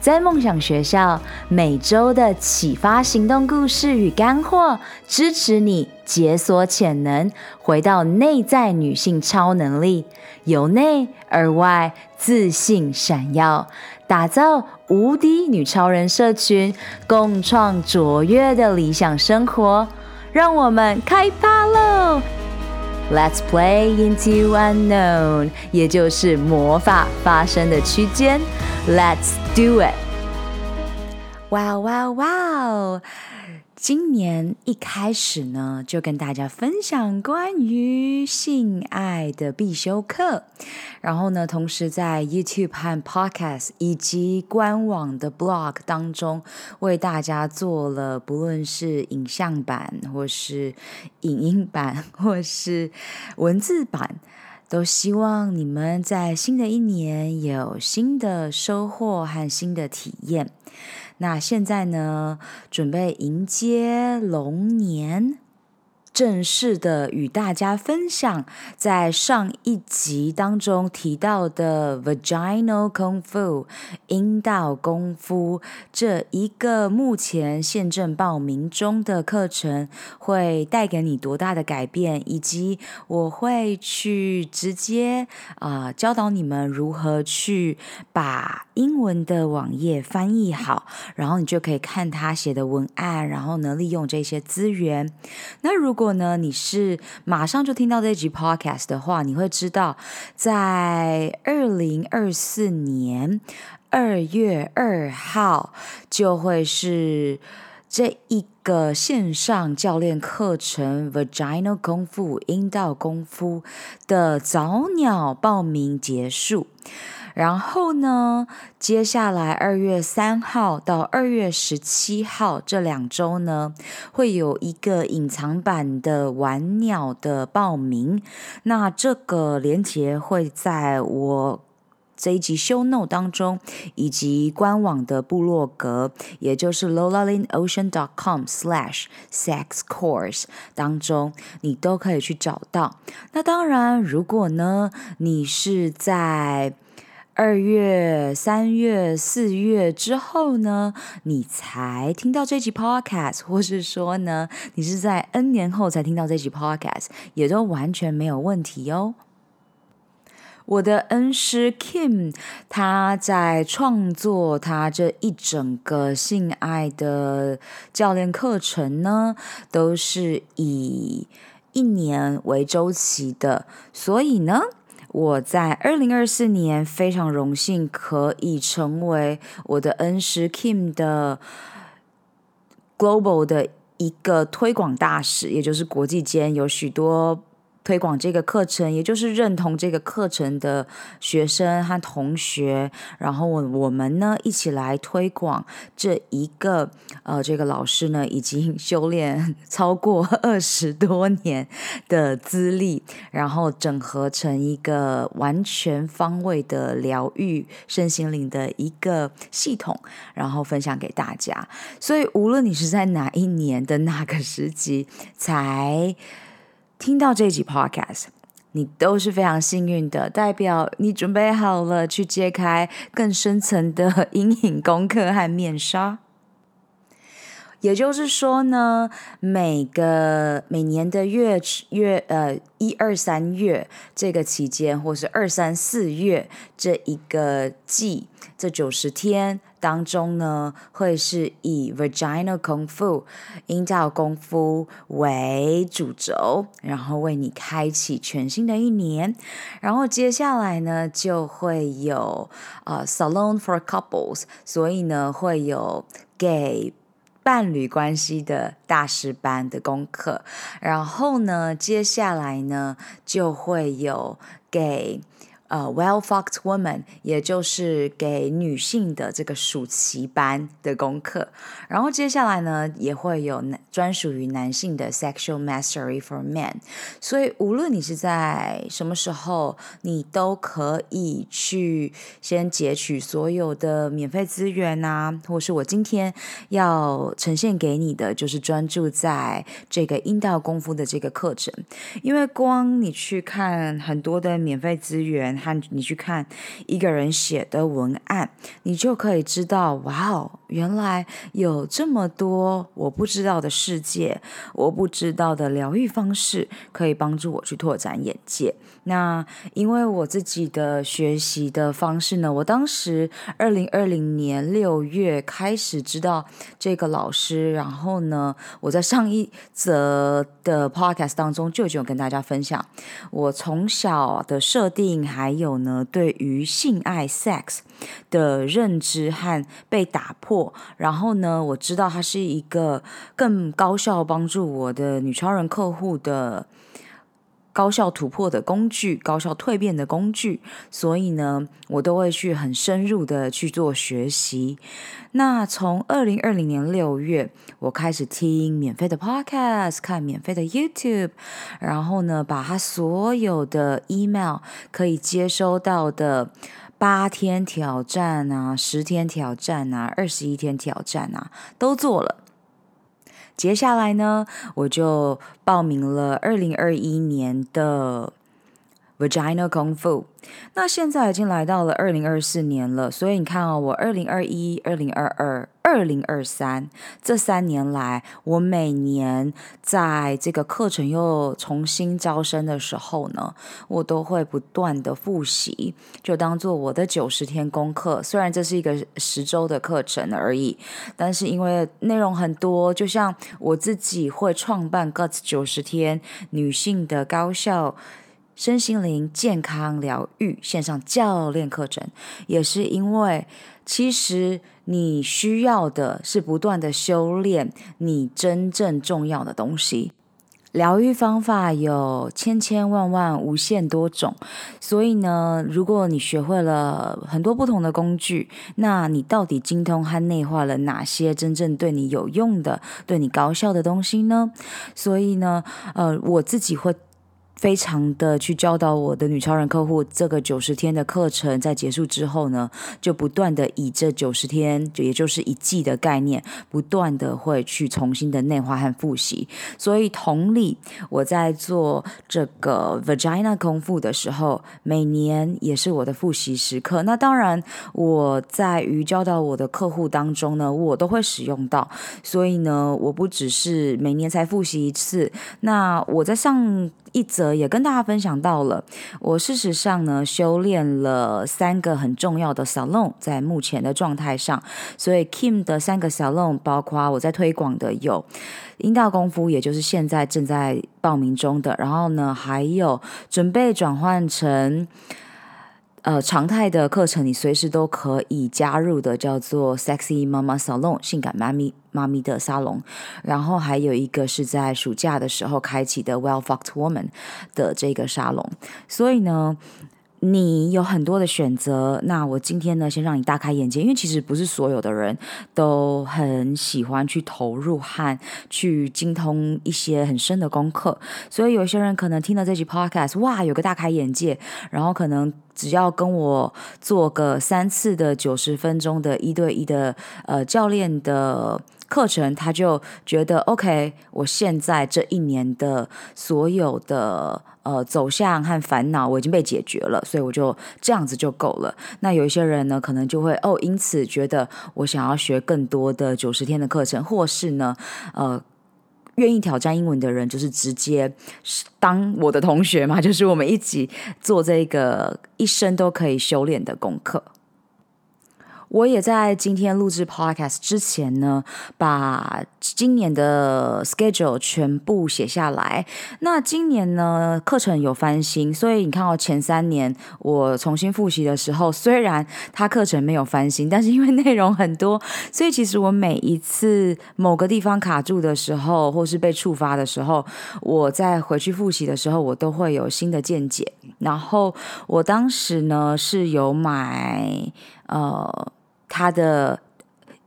在梦想学校，每周的启发行动故事与干货，支持你解锁潜能，回到内在女性超能力，由内而外自信闪耀，打造无敌女超人社群，共创卓越的理想生活。让我们开趴喽 ！Let's play into unknown，也就是魔法发生的区间。Let's do it！哇哇哇！ 今年一开始呢，就跟大家分享关于性爱的必修课。然后呢，同时在 YouTube 和 Podcast 以及官网的 Blog 当中，为大家做了不论是影像版，或是影音版，或是文字版。都希望你们在新的一年有新的收获和新的体验。那现在呢，准备迎接龙年。正式的与大家分享，在上一集当中提到的 Vaginal Kung Fu 阴道功夫这一个目前现正报名中的课程，会带给你多大的改变，以及我会去直接啊、教导你们如何去把英文的网页翻译好，然后你就可以看他写的文案，然后呢利用这些资源。那如果呢，你是马上就听到这集 podcast 的话，你会知道，在二零二四年二月二号就会是这一个线上教练课程 Vaginal 功夫阴道功夫的早鸟报名结束。然后呢，接下来二月三号到二月十七号这两周呢，会有一个隐藏版的玩鸟的报名。那这个连结会在我这一集 show note 当中，以及官网的部落格，也就是 lola in ocean dot com slash sex course 当中，你都可以去找到。那当然，如果呢，你是在二月、三月、四月之后呢，你才听到这集 podcast，或是说呢，你是在 N 年后才听到这集 podcast，也都完全没有问题哦。我的恩师 Kim，他在创作他这一整个性爱的教练课程呢，都是以一年为周期的，所以呢。我在二零二四年非常荣幸可以成为我的恩师 Kim 的 Global 的一个推广大使，也就是国际间有许多。推广这个课程，也就是认同这个课程的学生和同学，然后我我们呢一起来推广这一个呃，这个老师呢已经修炼超过二十多年的资历，然后整合成一个完全方位的疗愈身心灵的一个系统，然后分享给大家。所以无论你是在哪一年的哪个时期才。听到这集 podcast，你都是非常幸运的，代表你准备好了去揭开更深层的阴影功课和面纱。也就是说呢，每个每年的月月呃一二三月这个期间，或是二三四月这一个季，这九十天当中呢，会是以 Vaginal 功夫阴道功夫为主轴，然后为你开启全新的一年。然后接下来呢，就会有、呃、Salon for Couples，所以呢会有给。伴侣关系的大师班的功课，然后呢，接下来呢就会有给呃，Well Fucked Woman，也就是给女性的这个暑期班的功课。然后接下来呢，也会有专属于男性的 Sexual Mastery for Men。所以无论你是在什么时候，你都可以去先截取所有的免费资源啊，或是我今天要呈现给你的，就是专注在这个阴道功夫的这个课程。因为光你去看很多的免费资源。和你去看一个人写的文案，你就可以知道，哇哦，原来有这么多我不知道的世界，我不知道的疗愈方式，可以帮助我去拓展眼界。那因为我自己的学习的方式呢，我当时二零二零年六月开始知道这个老师，然后呢，我在上一则的 podcast 当中就已经有跟大家分享，我从小的设定还有呢，对于性爱 sex 的认知和被打破，然后呢，我知道它是一个更高效帮助我的女超人客户的。高效突破的工具，高效蜕变的工具，所以呢，我都会去很深入的去做学习。那从二零二零年六月，我开始听免费的 podcast，看免费的 YouTube，然后呢，把他所有的 email 可以接收到的八天挑战啊、十天挑战啊、二十一天挑战啊，都做了。接下来呢，我就报名了二零二一年的 Vagina Kung Fu。那现在已经来到了二零二四年了，所以你看哦，我二零二一、二零二二、二零二三这三年来，我每年在这个课程又重新招生的时候呢，我都会不断的复习，就当做我的九十天功课。虽然这是一个十周的课程而已，但是因为内容很多，就像我自己会创办 Guts 九十天女性的高效。身心灵健康疗愈线上教练课程，也是因为其实你需要的是不断的修炼你真正重要的东西。疗愈方法有千千万万无限多种，所以呢，如果你学会了很多不同的工具，那你到底精通和内化了哪些真正对你有用的、对你高效的东西呢？所以呢，呃，我自己会。非常的去教导我的女超人客户，这个九十天的课程在结束之后呢，就不断的以这九十天，也就是一季的概念，不断的会去重新的内化和复习。所以同理，我在做这个 Vagina 功夫的时候，每年也是我的复习时刻。那当然，我在于教导我的客户当中呢，我都会使用到。所以呢，我不只是每年才复习一次，那我在上。一则也跟大家分享到了，我事实上呢修炼了三个很重要的 salon，在目前的状态上，所以 Kim 的三个 salon 包括我在推广的有阴道功夫，也就是现在正在报名中的，然后呢还有准备转换成。呃，常态的课程你随时都可以加入的，叫做 Sexy Mama Salon 性感妈咪妈咪的沙龙。然后还有一个是在暑假的时候开启的 Well Fucked Woman 的这个沙龙。所以呢，你有很多的选择。那我今天呢，先让你大开眼界，因为其实不是所有的人都很喜欢去投入和去精通一些很深的功课。所以有些人可能听了这集 Podcast，哇，有个大开眼界，然后可能只要跟我做个三次的九十分钟的一对一的呃教练的。课程，他就觉得 OK，我现在这一年的所有的呃走向和烦恼，我已经被解决了，所以我就这样子就够了。那有一些人呢，可能就会哦，因此觉得我想要学更多的九十天的课程，或是呢，呃，愿意挑战英文的人，就是直接当我的同学嘛，就是我们一起做这个一生都可以修炼的功课。我也在今天录制 podcast 之前呢，把今年的 schedule 全部写下来。那今年呢，课程有翻新，所以你看到前三年我重新复习的时候，虽然它课程没有翻新，但是因为内容很多，所以其实我每一次某个地方卡住的时候，或是被触发的时候，我在回去复习的时候，我都会有新的见解。然后我当时呢是有买呃。他的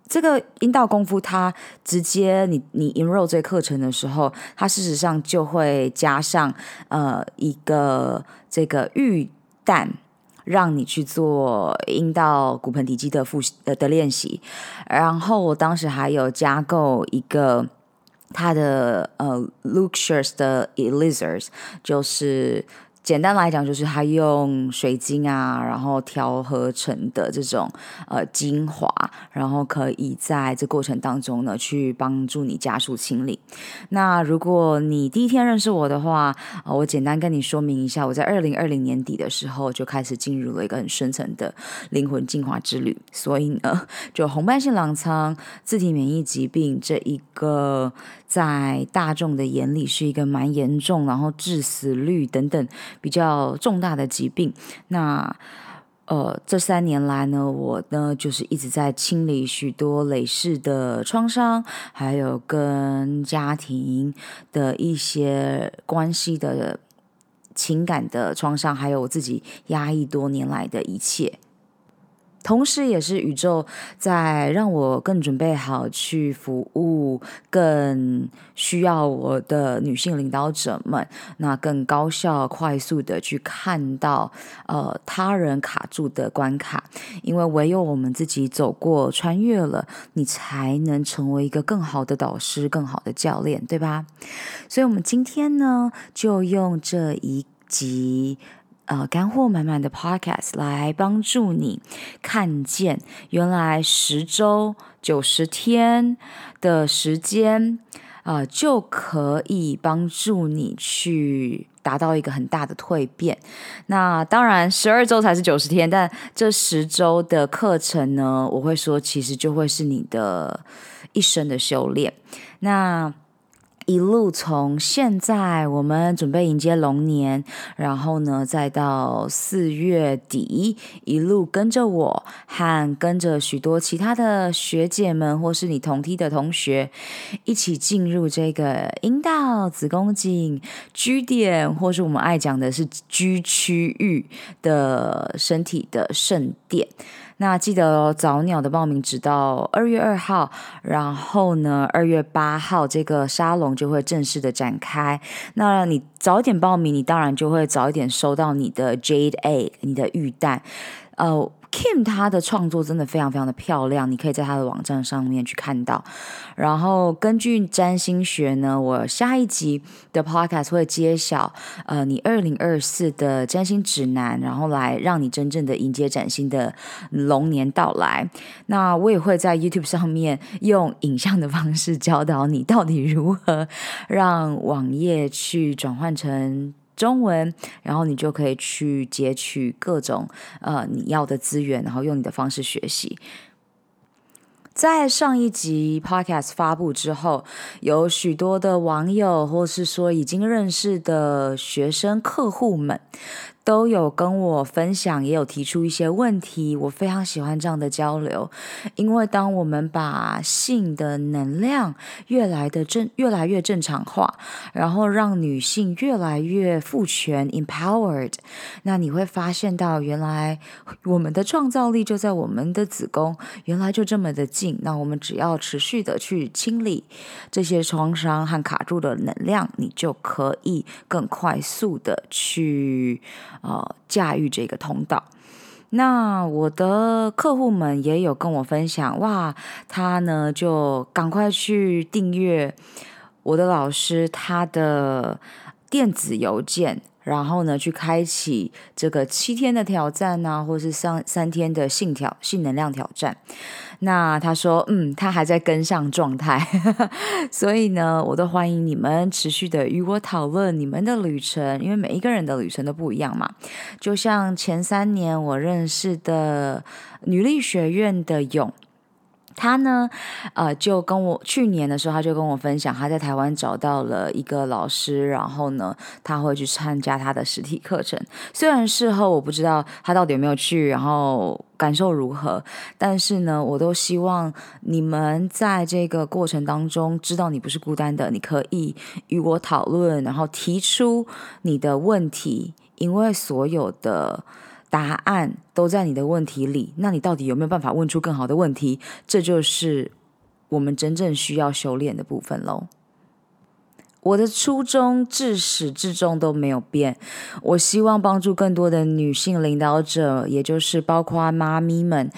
这个阴道功夫，他直接你你 enroll 这课程的时候，他事实上就会加上呃一个这个预弹，让你去做阴道骨盆底肌的复习的练习。然后我当时还有加购一个他的呃 luxurious 的 elizers，就是。简单来讲，就是它用水晶啊，然后调合成的这种呃精华，然后可以在这过程当中呢，去帮助你加速清理。那如果你第一天认识我的话，呃，我简单跟你说明一下，我在二零二零年底的时候就开始进入了一个很深层的灵魂净化之旅。所以呢，就红斑性狼疮、自体免疫疾病这一个，在大众的眼里是一个蛮严重，然后致死率等等。比较重大的疾病，那呃，这三年来呢，我呢就是一直在清理许多累世的创伤，还有跟家庭的一些关系的情感的创伤，还有我自己压抑多年来的一切。同时，也是宇宙在让我更准备好去服务更需要我的女性领导者们，那更高效、快速的去看到呃他人卡住的关卡，因为唯有我们自己走过、穿越了，你才能成为一个更好的导师、更好的教练，对吧？所以，我们今天呢，就用这一集。呃，干货满满的 Podcast 来帮助你看见，原来十周九十天的时间，呃，就可以帮助你去达到一个很大的蜕变。那当然，十二周才是九十天，但这十周的课程呢，我会说，其实就会是你的一生的修炼。那。一路从现在，我们准备迎接龙年，然后呢，再到四月底，一路跟着我和跟着许多其他的学姐们，或是你同梯的同学，一起进入这个阴道、子宫颈、G 点，或是我们爱讲的是 G 区域的身体的圣殿。那记得哦，早鸟的报名直到二月二号，然后呢，二月八号这个沙龙就会正式的展开。那你早一点报名，你当然就会早一点收到你的 Jade Egg，你的玉蛋，呃。Kim 他的创作真的非常非常的漂亮，你可以在他的网站上面去看到。然后根据占星学呢，我下一集的 Podcast 会揭晓，呃，你二零二四的占星指南，然后来让你真正的迎接崭新的龙年到来。那我也会在 YouTube 上面用影像的方式教导你到底如何让网页去转换成。中文，然后你就可以去截取各种呃你要的资源，然后用你的方式学习。在上一集 Podcast 发布之后，有许多的网友，或是说已经认识的学生客户们。都有跟我分享，也有提出一些问题。我非常喜欢这样的交流，因为当我们把性的能量越来的正，越来越正常化，然后让女性越来越赋权 （empowered），那你会发现到，原来我们的创造力就在我们的子宫，原来就这么的近。那我们只要持续的去清理这些创伤和卡住的能量，你就可以更快速的去。呃，驾驭这个通道。那我的客户们也有跟我分享，哇，他呢就赶快去订阅我的老师他的电子邮件，然后呢，去开启这个七天的挑战啊，或是三三天的性挑性能量挑战。那他说，嗯，他还在跟上状态，所以呢，我都欢迎你们持续的与我讨论你们的旅程，因为每一个人的旅程都不一样嘛。就像前三年我认识的女力学院的勇。他呢，呃，就跟我去年的时候，他就跟我分享，他在台湾找到了一个老师，然后呢，他会去参加他的实体课程。虽然事后我不知道他到底有没有去，然后感受如何，但是呢，我都希望你们在这个过程当中知道你不是孤单的，你可以与我讨论，然后提出你的问题，因为所有的。答案都在你的问题里，那你到底有没有办法问出更好的问题？这就是我们真正需要修炼的部分喽。我的初衷至始至终都没有变，我希望帮助更多的女性领导者，也就是包括妈咪们。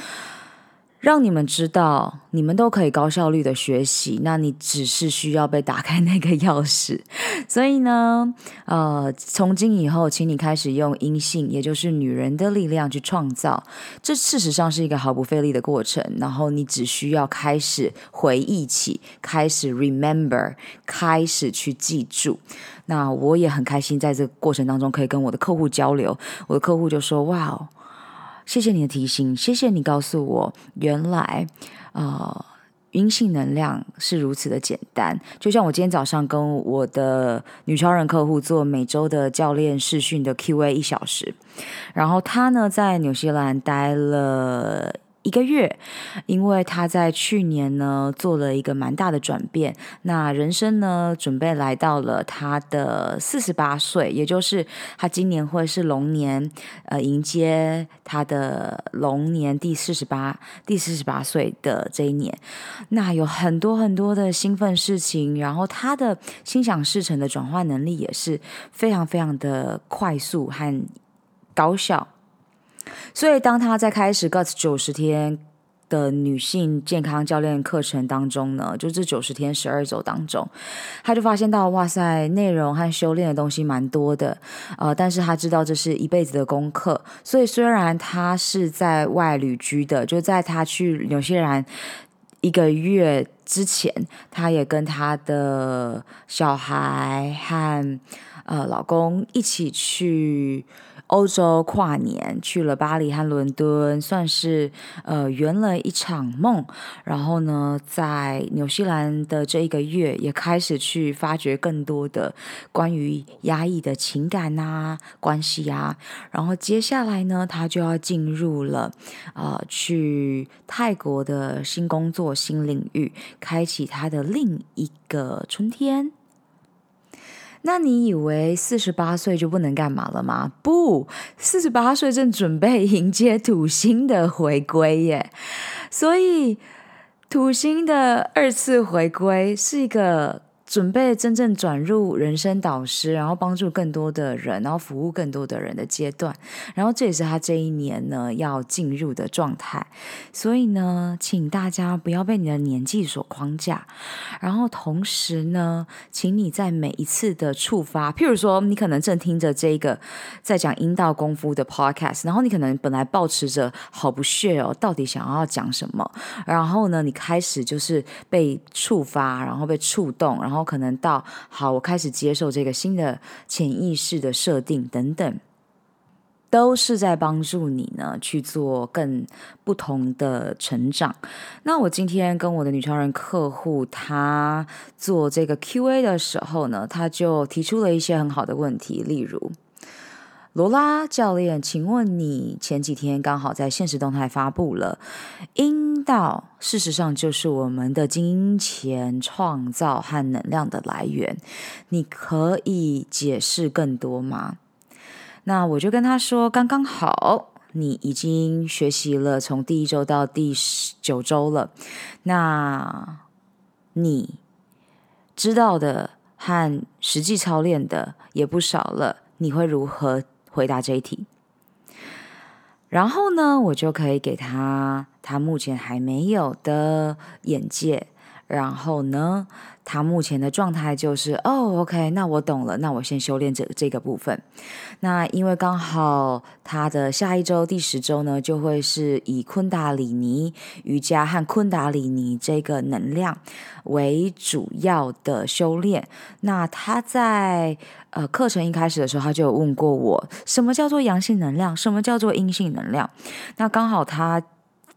让你们知道，你们都可以高效率的学习，那你只是需要被打开那个钥匙。所以呢，呃，从今以后，请你开始用阴性，也就是女人的力量去创造。这事实上是一个毫不费力的过程。然后你只需要开始回忆起，开始 remember，开始去记住。那我也很开心，在这个过程当中可以跟我的客户交流。我的客户就说：“哇哦。”谢谢你的提醒，谢谢你告诉我，原来，呃，阴性能量是如此的简单。就像我今天早上跟我的女超人客户做每周的教练试训的 Q&A 一小时，然后她呢在纽西兰待了。一个月，因为他在去年呢做了一个蛮大的转变，那人生呢准备来到了他的四十八岁，也就是他今年会是龙年，呃，迎接他的龙年第四十八第四十八岁的这一年，那有很多很多的兴奋事情，然后他的心想事成的转换能力也是非常非常的快速和高效。所以，当他在开始 GUTS 九十天的女性健康教练课程当中呢，就这九十天十二周当中，他就发现到，哇塞，内容和修炼的东西蛮多的，呃，但是他知道这是一辈子的功课。所以，虽然他是在外旅居的，就在他去纽西兰一个月之前，他也跟他的小孩和呃老公一起去。欧洲跨年去了巴黎和伦敦，算是呃圆了一场梦。然后呢，在纽西兰的这一个月，也开始去发掘更多的关于压抑的情感啊、关系啊。然后接下来呢，他就要进入了呃去泰国的新工作、新领域，开启他的另一个春天。那你以为四十八岁就不能干嘛了吗？不，四十八岁正准备迎接土星的回归耶，所以土星的二次回归是一个。准备真正转入人生导师，然后帮助更多的人，然后服务更多的人的阶段，然后这也是他这一年呢要进入的状态。所以呢，请大家不要被你的年纪所框架，然后同时呢，请你在每一次的触发，譬如说，你可能正听着这个在讲阴道功夫的 podcast，然后你可能本来抱持着好不屑哦，到底想要讲什么，然后呢，你开始就是被触发，然后被触动，然后。然后可能到好，我开始接受这个新的潜意识的设定等等，都是在帮助你呢去做更不同的成长。那我今天跟我的女超人客户，她做这个 Q&A 的时候呢，她就提出了一些很好的问题，例如。罗拉教练，请问你前几天刚好在现实动态发布了阴道，事实上就是我们的金钱创造和能量的来源，你可以解释更多吗？那我就跟他说，刚刚好，你已经学习了从第一周到第九周了，那你知道的和实际操练的也不少了，你会如何？回答这一题，然后呢，我就可以给他他目前还没有的眼界，然后呢，他目前的状态就是哦，OK，那我懂了，那我先修炼这这个部分。那因为刚好他的下一周第十周呢，就会是以昆达里尼瑜伽和昆达里尼这个能量为主要的修炼。那他在呃课程一开始的时候，他就有问过我，什么叫做阳性能量，什么叫做阴性能量？那刚好他。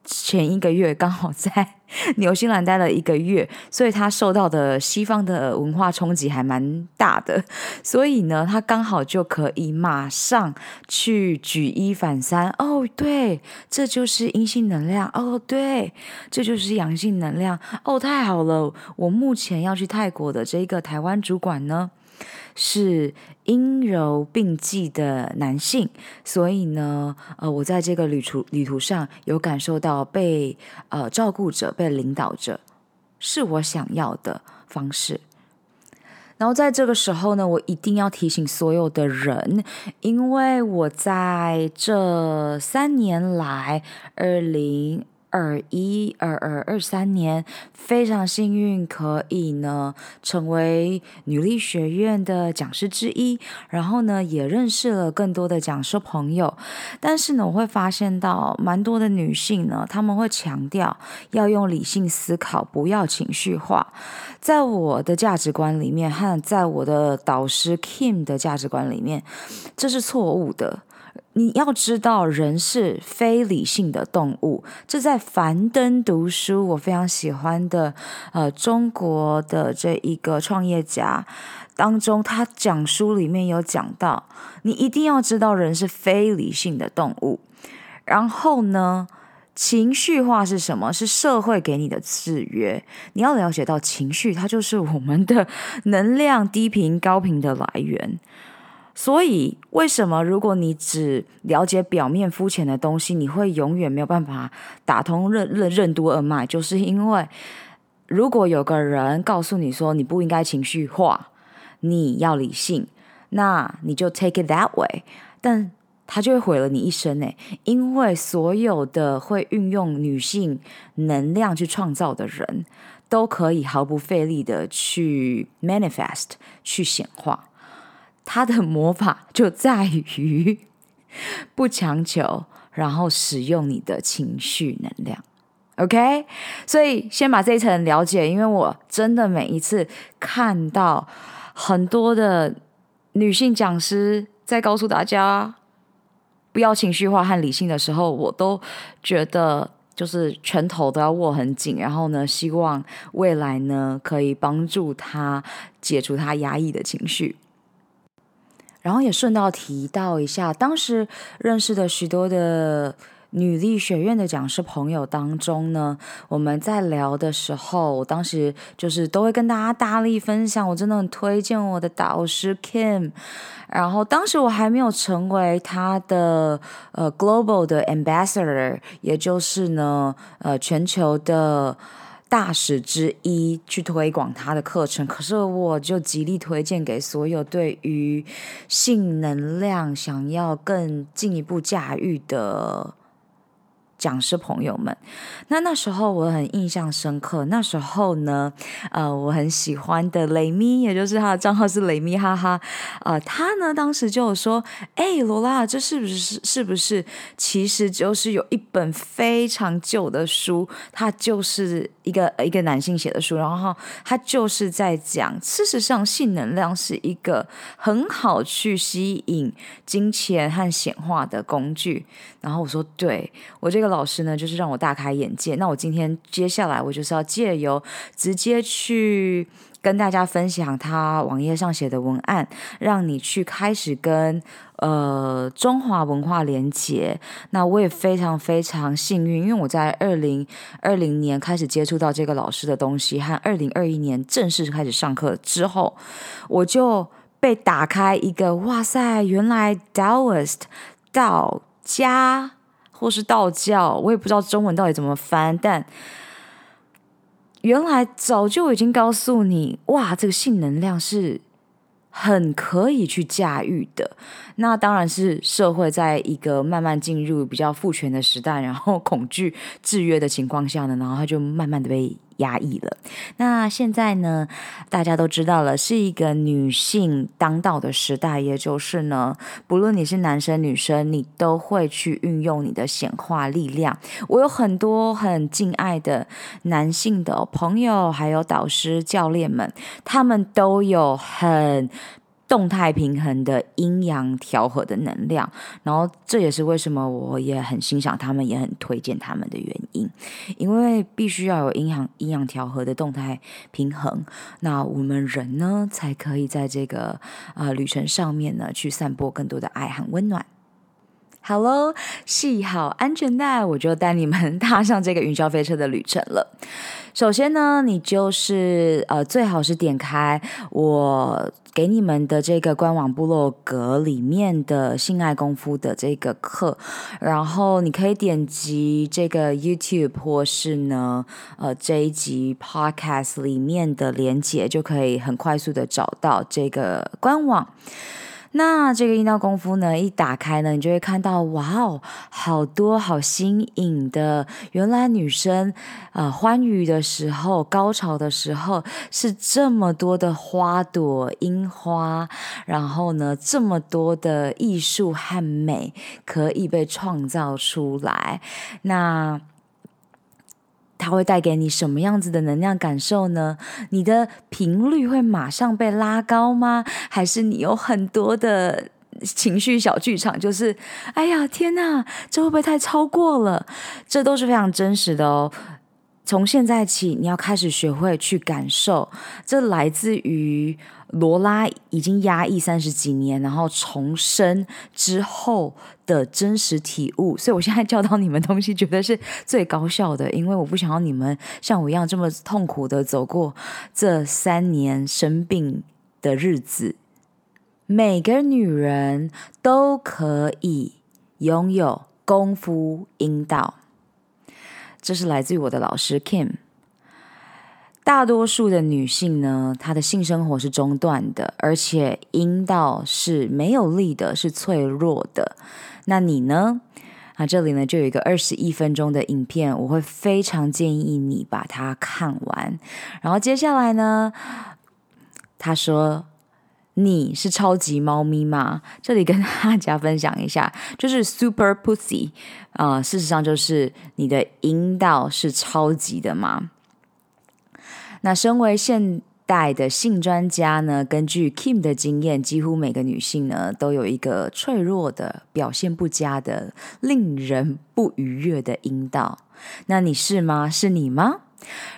前一个月刚好在 纽西兰待了一个月，所以他受到的西方的文化冲击还蛮大的，所以呢，他刚好就可以马上去举一反三。哦，对，这就是阴性能量。哦，对，这就是阳性能量。哦，太好了，我目前要去泰国的这个台湾主管呢，是阴柔并济的男性，所以呢，呃，我在这个旅途旅途上有感受到被呃照顾者、被领导者，是我想要的方式。然后在这个时候呢，我一定要提醒所有的人，因为我在这三年来，二零。二一二二二三年，非常幸运可以呢成为女力学院的讲师之一，然后呢也认识了更多的讲师朋友。但是呢，我会发现到蛮多的女性呢，她们会强调要用理性思考，不要情绪化。在我的价值观里面，和在我的导师 Kim 的价值观里面，这是错误的。你要知道，人是非理性的动物。这在樊登读书，我非常喜欢的，呃，中国的这一个创业家当中，他讲书里面有讲到，你一定要知道，人是非理性的动物。然后呢，情绪化是什么？是社会给你的制约。你要了解到，情绪它就是我们的能量低频高频的来源。所以，为什么如果你只了解表面肤浅的东西，你会永远没有办法打通任任任督二脉？就是因为，如果有个人告诉你说你不应该情绪化，你要理性，那你就 take it that way，但他就会毁了你一生呢。因为所有的会运用女性能量去创造的人，都可以毫不费力的去 manifest，去显化。他的魔法就在于不强求，然后使用你的情绪能量，OK？所以先把这一层了解，因为我真的每一次看到很多的女性讲师在告诉大家不要情绪化和理性的时候，我都觉得就是拳头都要握很紧，然后呢，希望未来呢可以帮助她解除她压抑的情绪。然后也顺道提到一下，当时认识的许多的女力学院的讲师朋友当中呢，我们在聊的时候，我当时就是都会跟大家大力分享，我真的很推荐我的导师 Kim。然后当时我还没有成为他的呃 Global 的 Ambassador，也就是呢呃全球的。大使之一去推广他的课程，可是我就极力推荐给所有对于性能量想要更进一步驾驭的。讲师朋友们，那那时候我很印象深刻。那时候呢，呃，我很喜欢的雷咪，也就是他的账号是雷咪哈哈，呃，他呢当时就说：“哎，罗拉，这是不是是不是？其实就是有一本非常旧的书，它就是一个一个男性写的书，然后他就是在讲，事实上性能量是一个很好去吸引金钱和显化的工具。”然后我说：“对，我这个。”老师呢，就是让我大开眼界。那我今天接下来，我就是要借由直接去跟大家分享他网页上写的文案，让你去开始跟呃中华文化连接。那我也非常非常幸运，因为我在二零二零年开始接触到这个老师的东西，和二零二一年正式开始上课之后，我就被打开一个哇塞，原来 Daoist 道家。或是道教，我也不知道中文到底怎么翻，但原来早就已经告诉你，哇，这个性能量是很可以去驾驭的。那当然是社会在一个慢慢进入比较父权的时代，然后恐惧制约的情况下呢，然后它就慢慢的被压抑了。那现在呢，大家都知道了，是一个女性当道的时代，也就是呢，不论你是男生女生，你都会去运用你的显化力量。我有很多很敬爱的男性的朋友，还有导师、教练们，他们都有很。动态平衡的阴阳调和的能量，然后这也是为什么我也很欣赏他们，也很推荐他们的原因，因为必须要有阴阳阴阳调和的动态平衡，那我们人呢才可以在这个呃旅程上面呢去散播更多的爱和温暖。Hello，系好安全带，我就带你们踏上这个云霄飞车的旅程了。首先呢，你就是呃，最好是点开我给你们的这个官网部落格里面的性爱功夫的这个课，然后你可以点击这个 YouTube 或是呢呃这一集 Podcast 里面的连结，就可以很快速的找到这个官网。那这个阴道功夫呢，一打开呢，你就会看到，哇哦，好多好新颖的！原来女生啊、呃，欢愉的时候、高潮的时候，是这么多的花朵、樱花，然后呢，这么多的艺术和美可以被创造出来。那。它会带给你什么样子的能量感受呢？你的频率会马上被拉高吗？还是你有很多的情绪小剧场？就是，哎呀，天哪，这会不会太超过了？这都是非常真实的哦。从现在起，你要开始学会去感受，这来自于罗拉已经压抑三十几年，然后重生之后的真实体悟。所以我现在教导你们东西，觉得是最高效的，因为我不想要你们像我一样这么痛苦的走过这三年生病的日子。每个女人都可以拥有功夫阴道。这是来自于我的老师 Kim。大多数的女性呢，她的性生活是中断的，而且阴道是没有力的，是脆弱的。那你呢？啊，这里呢就有一个二十一分钟的影片，我会非常建议你把它看完。然后接下来呢，他说。你是超级猫咪吗？这里跟大家分享一下，就是 Super Pussy 啊、事实上就是你的阴道是超级的吗？那身为现代的性专家呢，根据 Kim 的经验，几乎每个女性呢都有一个脆弱的、表现不佳的、令人不愉悦的阴道。那你是吗？是你吗？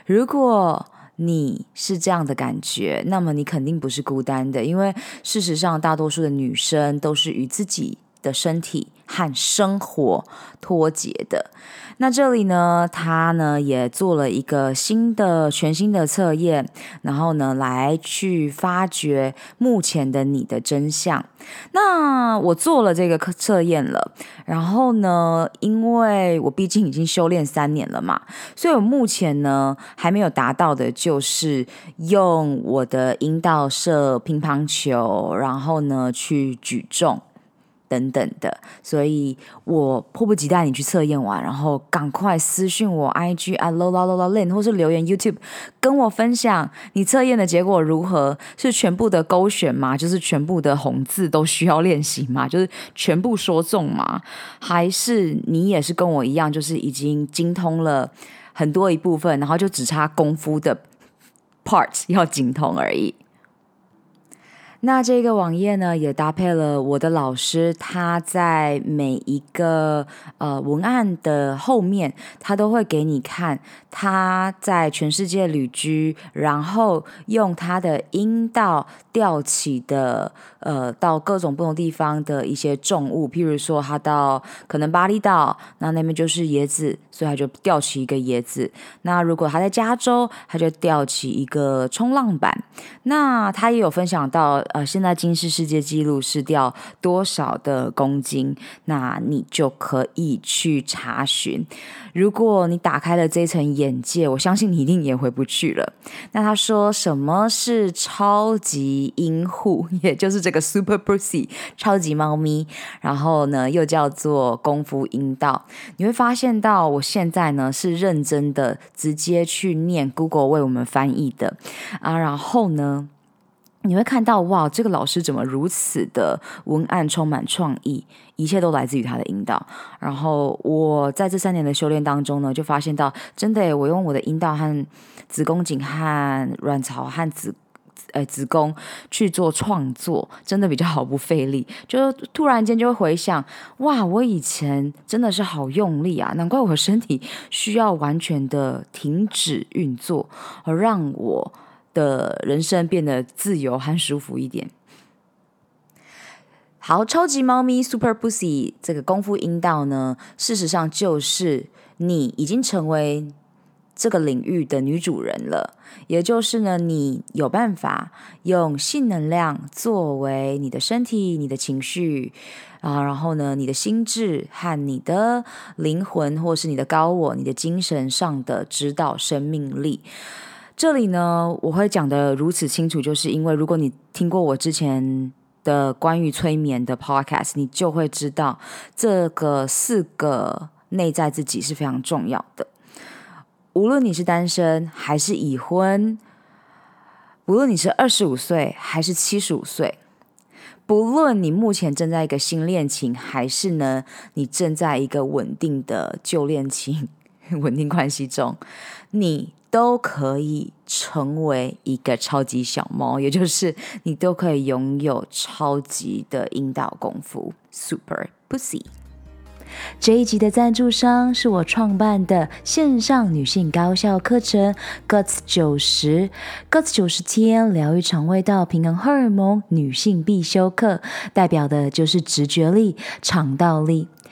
如果你是这样的感觉，那么你肯定不是孤单的，因为事实上，大多数的女生都是与自己的身体和生活脱节的。那这里呢，他呢也做了一个新的、全新的测验，然后呢来去发掘目前的你的真相。那我做了这个测验了，然后呢，因为我毕竟已经修炼三年了嘛，所以我目前呢还没有达到的就是用我的阴道射乒乓球，然后呢去举重。等等的，所以我迫不及待你去测验完，然后赶快私讯我 IG at Lola Lola Lin，或是留言 YouTube 跟我分享你测验的结果如何？是全部的勾选吗？就是全部的红字都需要练习吗？就是全部说中吗？还是你也是跟我一样，就是已经精通了很多一部分，然后就只差功夫的 part 要精通而已？那这个网页呢，也搭配了我的老师，他在每一个呃文案的后面，他都会给你看他在全世界旅居，然后用他的阴道吊起的呃到各种不同地方的一些重物，譬如说他到可能巴厘岛，那那边就是椰子，所以他就吊起一个椰子。那如果他在加州，他就吊起一个冲浪板。那他也有分享到。呃，现在金氏世界纪录是掉多少的公斤，那你就可以去查询。如果你打开了这层眼界，我相信你一定也回不去了。那他说什么是超级鹰户，也就是这个 Super Pussy 超级猫咪，然后呢又叫做功夫阴道。你会发现到我现在呢是认真的，直接去念 Google 为我们翻译的啊，然后呢。你会看到哇，这个老师怎么如此的文案充满创意？一切都来自于他的引导。然后我在这三年的修炼当中呢，就发现到真的，我用我的阴道和子宫颈和卵巢和子呃子宫去做创作，真的比较毫不费力。就突然间就会回想，哇，我以前真的是好用力啊，难怪我的身体需要完全的停止运作，而让我。的人生变得自由和舒服一点。好，超级猫咪 Super Pussy 这个功夫阴道呢，事实上就是你已经成为这个领域的女主人了。也就是呢，你有办法用性能量作为你的身体、你的情绪啊，然后呢，你的心智和你的灵魂，或是你的高我、你的精神上的指导生命力。这里呢，我会讲得如此清楚，就是因为如果你听过我之前的关于催眠的 podcast，你就会知道这个四个内在自己是非常重要的。无论你是单身还是已婚，无论你是二十五岁还是七十五岁，不论你目前正在一个新恋情，还是呢你正在一个稳定的旧恋情、稳定关系中，你。都可以成为一个超级小猫，也就是你都可以拥有超级的阴道功夫，Super Pussy。这一集的赞助商是我创办的线上女性高效课程 Guts 九十，Guts 九十天疗愈肠胃道平衡荷尔蒙女性必修课，代表的就是直觉力、肠道力。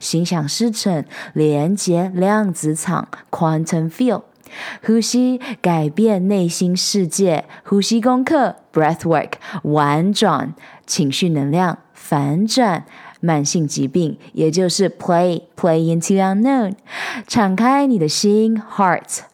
心想事成，连接量子场 （quantum field），呼吸改变内心世界，呼吸功课 （breathwork），玩转情绪能量反转，慢性疾病，也就是 play play into unknown，敞开你的心 （heart）。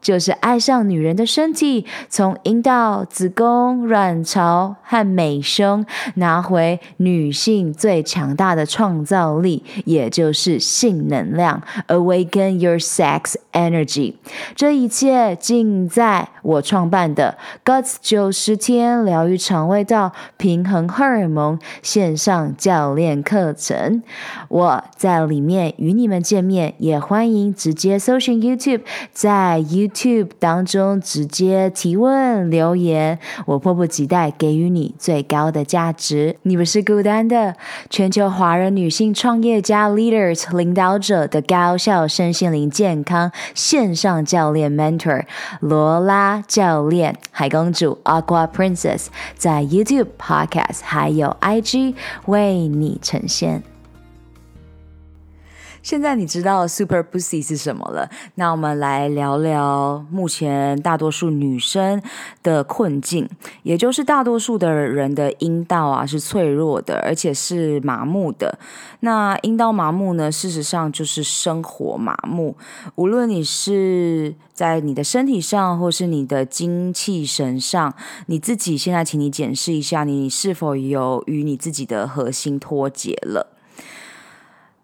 就是爱上女人的身体，从阴道、子宫、卵巢和美胸拿回女性最强大的创造力，也就是性能量。Awaken your sex energy，这一切尽在我创办的 Guts 九十天疗愈肠胃道、平衡荷尔蒙线上教练课程。我在里面与你们见面，也欢迎直接搜寻 YouTube，在 YouTube 当中直接提问留言，我迫不及待给予你最高的价值。你不是孤单的，全球华人女性创业家 Leaders 领导者的高效身心灵健康线上教练 Mentor 罗拉教练，海公主 Aqua Princess 在 YouTube Podcast 还有 IG 为你呈现。现在你知道 Super Pussy 是什么了？那我们来聊聊目前大多数女生的困境，也就是大多数的人的阴道啊是脆弱的，而且是麻木的。那阴道麻木呢，事实上就是生活麻木。无论你是在你的身体上，或是你的精气神上，你自己现在，请你检视一下，你是否有与你自己的核心脱节了。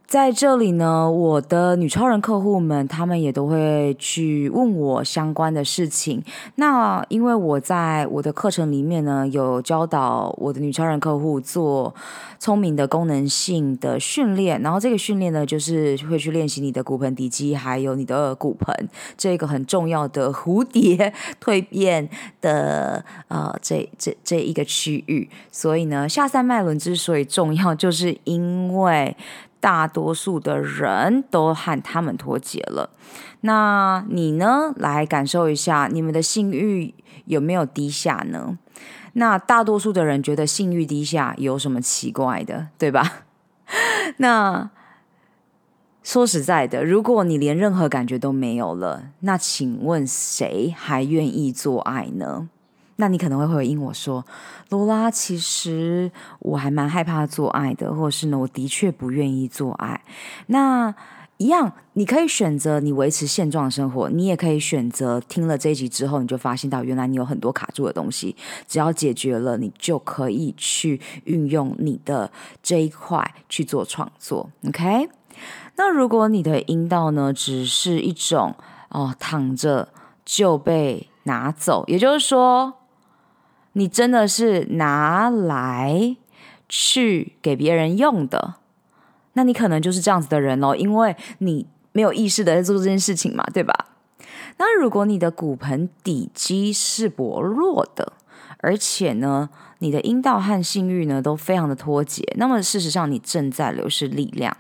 在这里呢，我的女超人客户们，她们也都会去问我相关的事情。那因为我在我的课程里面呢，有教导我的女超人客户做聪明的功能性的训练，然后这个训练呢，就是会去练习你的骨盆底肌，还有你的骨盆这个很重要的蝴蝶蜕变的呃这这这一个区域。所以呢，下三脉轮之所以重要，就是因为。大多数的人都和他们脱节了，那你呢？来感受一下，你们的性欲有没有低下呢？那大多数的人觉得性欲低下有什么奇怪的，对吧？那说实在的，如果你连任何感觉都没有了，那请问谁还愿意做爱呢？那你可能会回应我说：“罗拉，其实我还蛮害怕做爱的，或者是呢，我的确不愿意做爱。那一样，你可以选择你维持现状的生活，你也可以选择听了这一集之后，你就发现到原来你有很多卡住的东西，只要解决了，你就可以去运用你的这一块去做创作。OK？那如果你的阴道呢，只是一种哦躺着就被拿走，也就是说。你真的是拿来去给别人用的，那你可能就是这样子的人哦，因为你没有意识的在做这件事情嘛，对吧？那如果你的骨盆底肌是薄弱的，而且呢，你的阴道和性欲呢都非常的脱节，那么事实上你正在流失力量，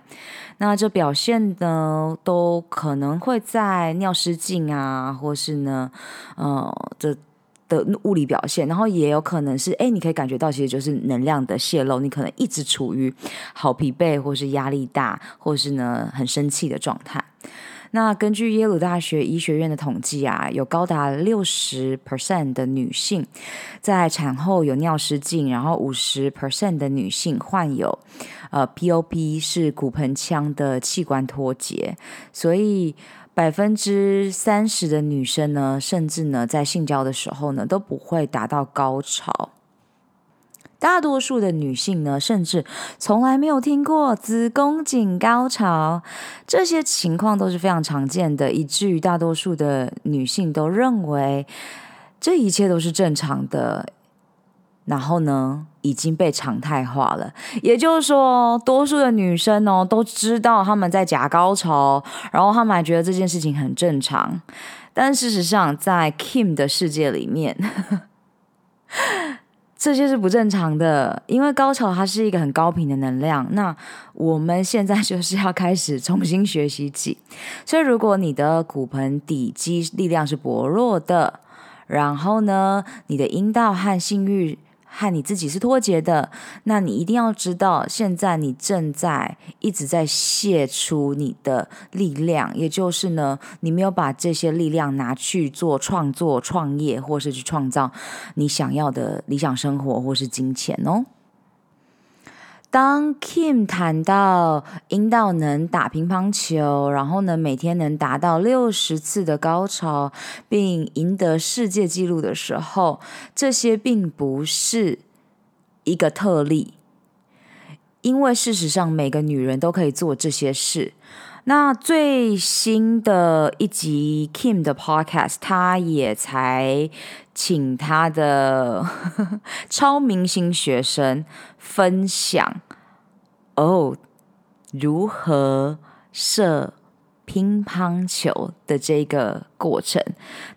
那这表现呢都可能会在尿失禁啊，或是呢，呃，这。的物理表现，然后也有可能是，哎，你可以感觉到，其实就是能量的泄露，你可能一直处于好疲惫，或是压力大，或是呢很生气的状态。那根据耶鲁大学医学院的统计啊，有高达六十 percent 的女性在产后有尿失禁，然后五十 percent 的女性患有呃 POP，是骨盆腔的器官脱节，所以。百分之三十的女生呢，甚至呢，在性交的时候呢，都不会达到高潮。大多数的女性呢，甚至从来没有听过子宫颈高潮。这些情况都是非常常见的，以至于大多数的女性都认为这一切都是正常的。然后呢，已经被常态化了。也就是说，多数的女生哦，都知道他们在假高潮，然后他们还觉得这件事情很正常。但事实上，在 Kim 的世界里面，这些是不正常的。因为高潮它是一个很高频的能量。那我们现在就是要开始重新学习起。所以，如果你的骨盆底肌力量是薄弱的，然后呢，你的阴道和性欲。和你自己是脱节的，那你一定要知道，现在你正在一直在泄出你的力量，也就是呢，你没有把这些力量拿去做创作、创业，或是去创造你想要的理想生活，或是金钱哦。当 Kim 谈到阴道能打乒乓球，然后呢，每天能达到六十次的高潮，并赢得世界纪录的时候，这些并不是一个特例，因为事实上每个女人都可以做这些事。那最新的一集 Kim 的 Podcast，他也才请他的 超明星学生分享哦，如何射乒乓球的这个过程，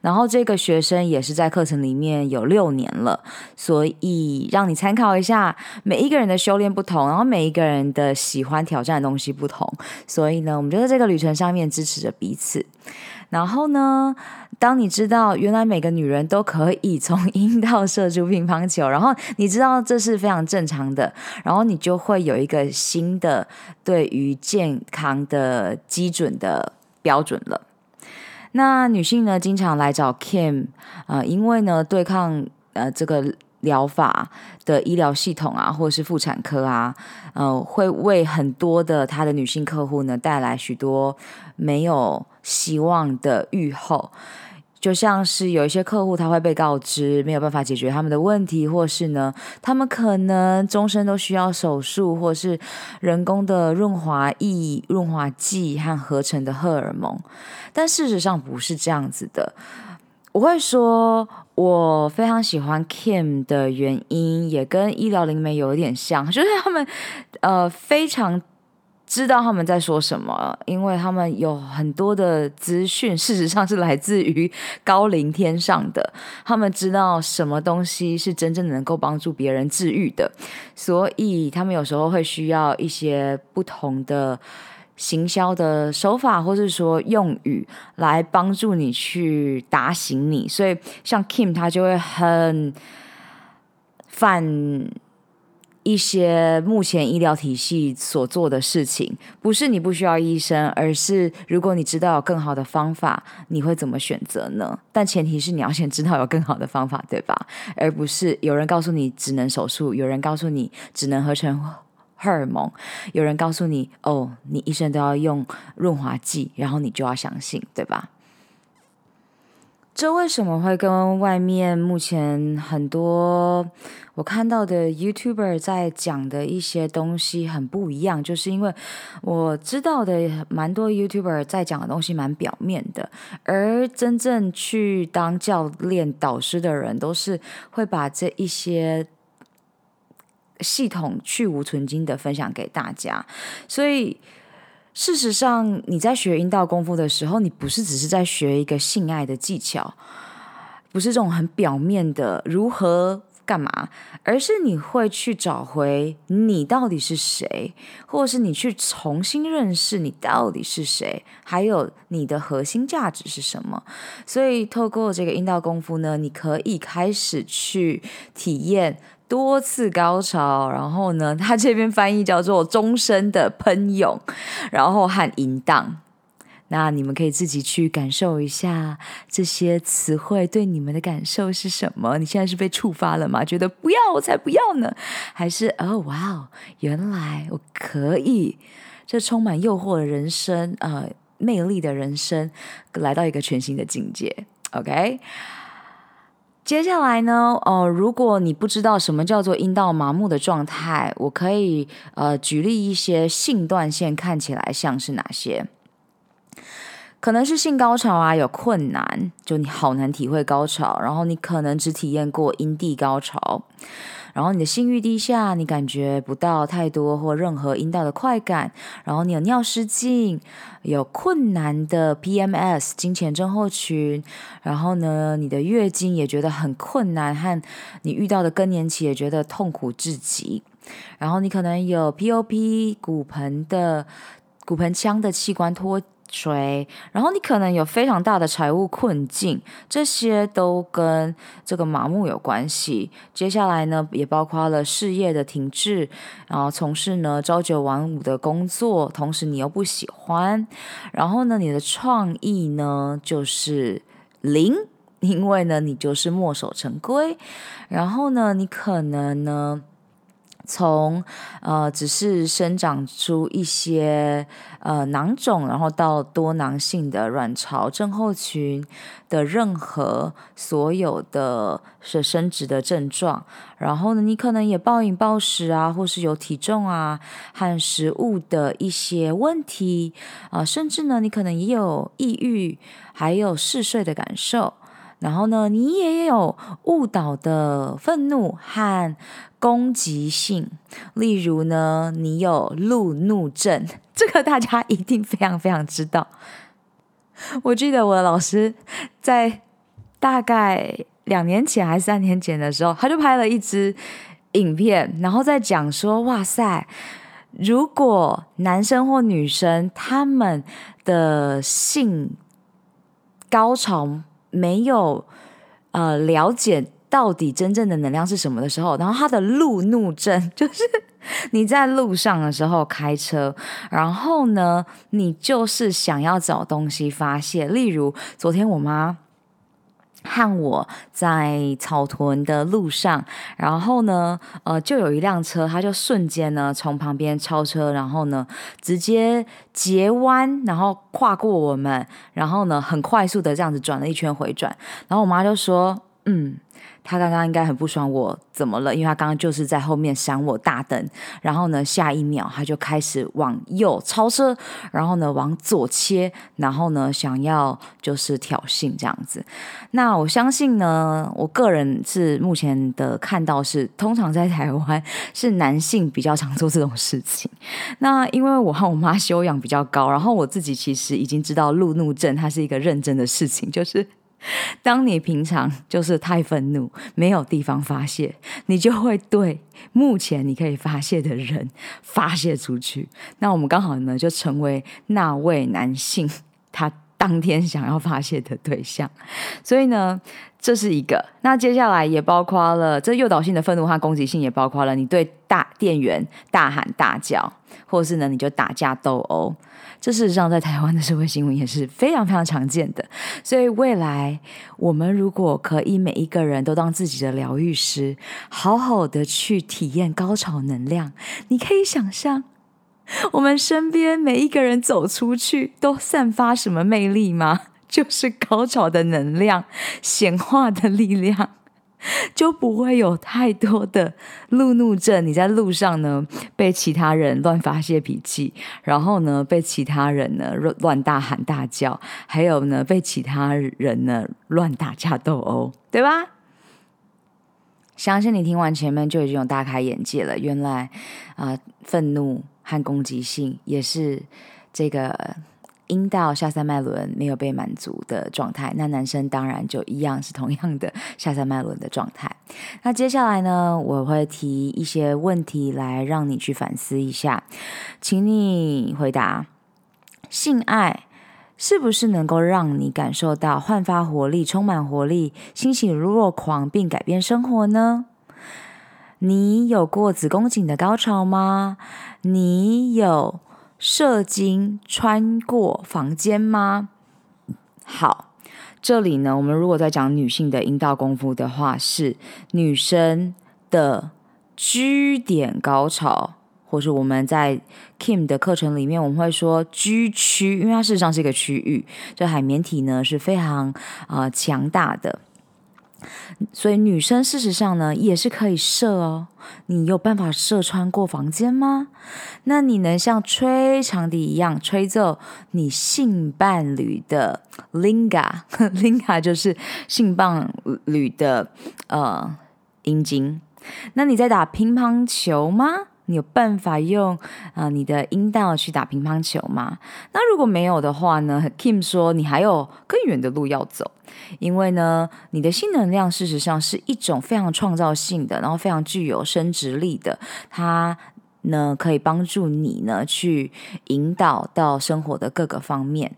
然后这个学生也是在课程里面有六年了，所以让你参考一下，每一个人的修炼不同，然后每一个人的喜欢挑战的东西不同，所以呢，我们就在这个旅程上面支持着彼此。然后呢，当你知道原来每个女人都可以从阴道射出乒乓球，然后你知道这是非常正常的，然后你就会有一个新的对于健康的基准的标准了。那女性呢，经常来找 Kim，呃，因为呢，对抗呃这个疗法的医疗系统啊，或者是妇产科啊，呃，会为很多的她的女性客户呢带来许多没有。希望的预后，就像是有一些客户他会被告知没有办法解决他们的问题，或是呢，他们可能终身都需要手术，或是人工的润滑液、润滑剂和合成的荷尔蒙。但事实上不是这样子的。我会说，我非常喜欢 Kim 的原因，也跟医疗灵媒有一点像，就是他们呃非常。知道他们在说什么，因为他们有很多的资讯，事实上是来自于高龄天上的。他们知道什么东西是真正能够帮助别人治愈的，所以他们有时候会需要一些不同的行销的手法，或是说用语来帮助你去打醒你。所以像 Kim，他就会很反。一些目前医疗体系所做的事情，不是你不需要医生，而是如果你知道有更好的方法，你会怎么选择呢？但前提是你要先知道有更好的方法，对吧？而不是有人告诉你只能手术，有人告诉你只能合成荷尔蒙，有人告诉你哦，你一生都要用润滑剂，然后你就要相信，对吧？这为什么会跟外面目前很多我看到的 YouTuber 在讲的一些东西很不一样？就是因为我知道的蛮多 YouTuber 在讲的东西蛮表面的，而真正去当教练导师的人，都是会把这一些系统去无存菁的分享给大家，所以。事实上，你在学阴道功夫的时候，你不是只是在学一个性爱的技巧，不是这种很表面的如何干嘛，而是你会去找回你到底是谁，或者是你去重新认识你到底是谁，还有你的核心价值是什么。所以，透过这个阴道功夫呢，你可以开始去体验。多次高潮，然后呢，他这边翻译叫做终身的喷涌，然后和淫荡。那你们可以自己去感受一下这些词汇对你们的感受是什么？你现在是被触发了吗？觉得不要，我才不要呢？还是哦，哇哦，原来我可以，这充满诱惑的人生，呃，魅力的人生，来到一个全新的境界。OK。接下来呢，呃，如果你不知道什么叫做阴道麻木的状态，我可以呃举例一些性断线看起来像是哪些？可能是性高潮啊有困难，就你好难体会高潮，然后你可能只体验过阴蒂高潮。然后你的性欲低下，你感觉不到太多或任何阴道的快感。然后你有尿失禁，有困难的 PMS 经前症候群。然后呢，你的月经也觉得很困难，和你遇到的更年期也觉得痛苦至极。然后你可能有 POP 骨盆的骨盆腔的器官脱水，然后你可能有非常大的财务困境，这些都跟这个麻木有关系。接下来呢，也包括了事业的停滞，然后从事呢朝九晚五的工作，同时你又不喜欢，然后呢，你的创意呢就是零，因为呢你就是墨守成规，然后呢，你可能呢。从呃只是生长出一些呃囊肿，然后到多囊性的卵巢症候群的任何所有的是生殖的症状，然后呢，你可能也暴饮暴食啊，或是有体重啊和食物的一些问题啊，甚至呢，你可能也有抑郁，还有嗜睡的感受。然后呢，你也有误导的愤怒和攻击性，例如呢，你有路怒症，这个大家一定非常非常知道。我记得我的老师在大概两年前还是三年前的时候，他就拍了一支影片，然后在讲说：“哇塞，如果男生或女生他们的性高潮。”没有呃了解到底真正的能量是什么的时候，然后他的路怒症就是你在路上的时候开车，然后呢，你就是想要找东西发泄，例如昨天我妈。和我在草屯的路上，然后呢，呃，就有一辆车，他就瞬间呢从旁边超车，然后呢直接截弯，然后跨过我们，然后呢很快速的这样子转了一圈回转，然后我妈就说，嗯。他刚刚应该很不爽我怎么了？因为他刚刚就是在后面闪我大灯，然后呢，下一秒他就开始往右超车，然后呢往左切，然后呢想要就是挑衅这样子。那我相信呢，我个人是目前的看到是，通常在台湾 是男性比较常做这种事情。那因为我和我妈修养比较高，然后我自己其实已经知道路怒症它是一个认真的事情，就是。当你平常就是太愤怒，没有地方发泄，你就会对目前你可以发泄的人发泄出去。那我们刚好呢，就成为那位男性他当天想要发泄的对象。所以呢，这是一个。那接下来也包括了这诱导性的愤怒和攻击性，也包括了你对大店员大喊大叫，或是呢，你就打架斗殴。这事实上，在台湾的社会新闻也是非常非常常见的。所以，未来我们如果可以每一个人都当自己的疗愈师，好好的去体验高潮能量，你可以想象，我们身边每一个人走出去都散发什么魅力吗？就是高潮的能量，显化的力量。就不会有太多的路怒症。你在路上呢，被其他人乱发泄脾气，然后呢，被其他人呢乱大喊大叫，还有呢，被其他人呢乱打架斗殴，对吧？相信你听完前面就已经有大开眼界了。原来啊，呃，愤怒和攻击性也是这个。阴道下三脉轮没有被满足的状态，那男生当然就一样是同样的下三脉轮的状态。那接下来呢，我会提一些问题来让你去反思一下，请你回答：性爱是不是能够让你感受到焕发活力、充满活力、欣喜若狂，并改变生活呢？你有过子宫颈的高潮吗？你有？射精穿过房间吗？好，这里呢，我们如果在讲女性的阴道功夫的话，是女生的 G 点高潮，或是我们在 Kim 的课程里面，我们会说 G 区，因为它事实上是一个区域，这海绵体呢是非常啊、呃、强大的。所以女生事实上呢也是可以射哦，你有办法射穿过房间吗？那你能像吹长笛一样吹奏你性伴侣的 linga，linga 就是性伴侣的呃阴茎？那你在打乒乓球吗？你有办法用啊、你的阴道去打乒乓球吗？那如果没有的话呢？Kim 说你还有更远的路要走，因为呢，你的性能量事实上是一种非常创造性的，然后非常具有生殖力的，它呢可以帮助你呢去引导到生活的各个方面。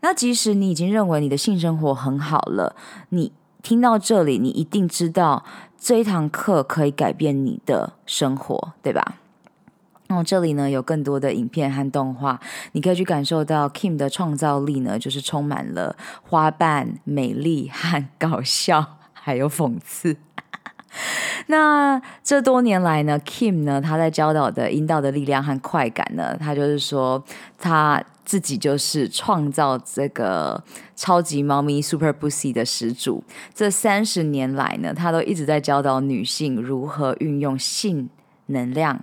那即使你已经认为你的性生活很好了，你听到这里，你一定知道这一堂课可以改变你的生活，对吧？那我这里呢有更多的影片和动画，你可以去感受到 Kim 的创造力呢，就是充满了花瓣、美丽和 搞笑，还有讽刺。那这多年来呢，Kim 呢，他在教导的阴道的力量和快感呢，他就是说他自己就是创造这个超级猫咪 Super Pussy 的始祖。这三十年来呢，他都一直在教导女性如何运用性能量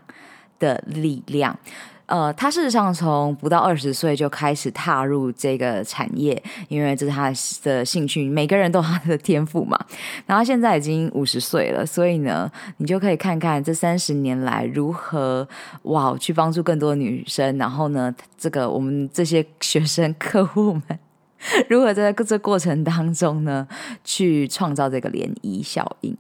的力量。呃，他事实上从不到二十岁就开始踏入这个产业，因为这是他的兴趣。每个人都有他的天赋嘛。然后现在已经五十岁了，所以呢，你就可以看看这三十年来如何哇去帮助更多女生。然后呢，这个我们这些学生客户们 如何在这过程当中呢，去创造这个涟漪效应。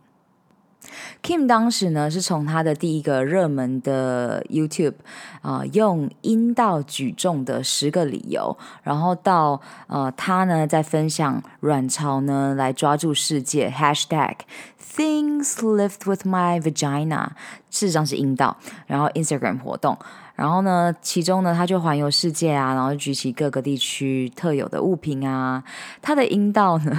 Kim 当时呢，是从他的第一个热门的 YouTube 啊、用阴道举重的十个理由，然后到呃，他呢在分享卵巢呢来抓住世界 Hashtag Things Lift with My Vagina，事实上是阴道，然后 Instagram 活动，然后呢，其中呢他就环游世界啊，然后举起各个地区特有的物品啊，他的阴道呢。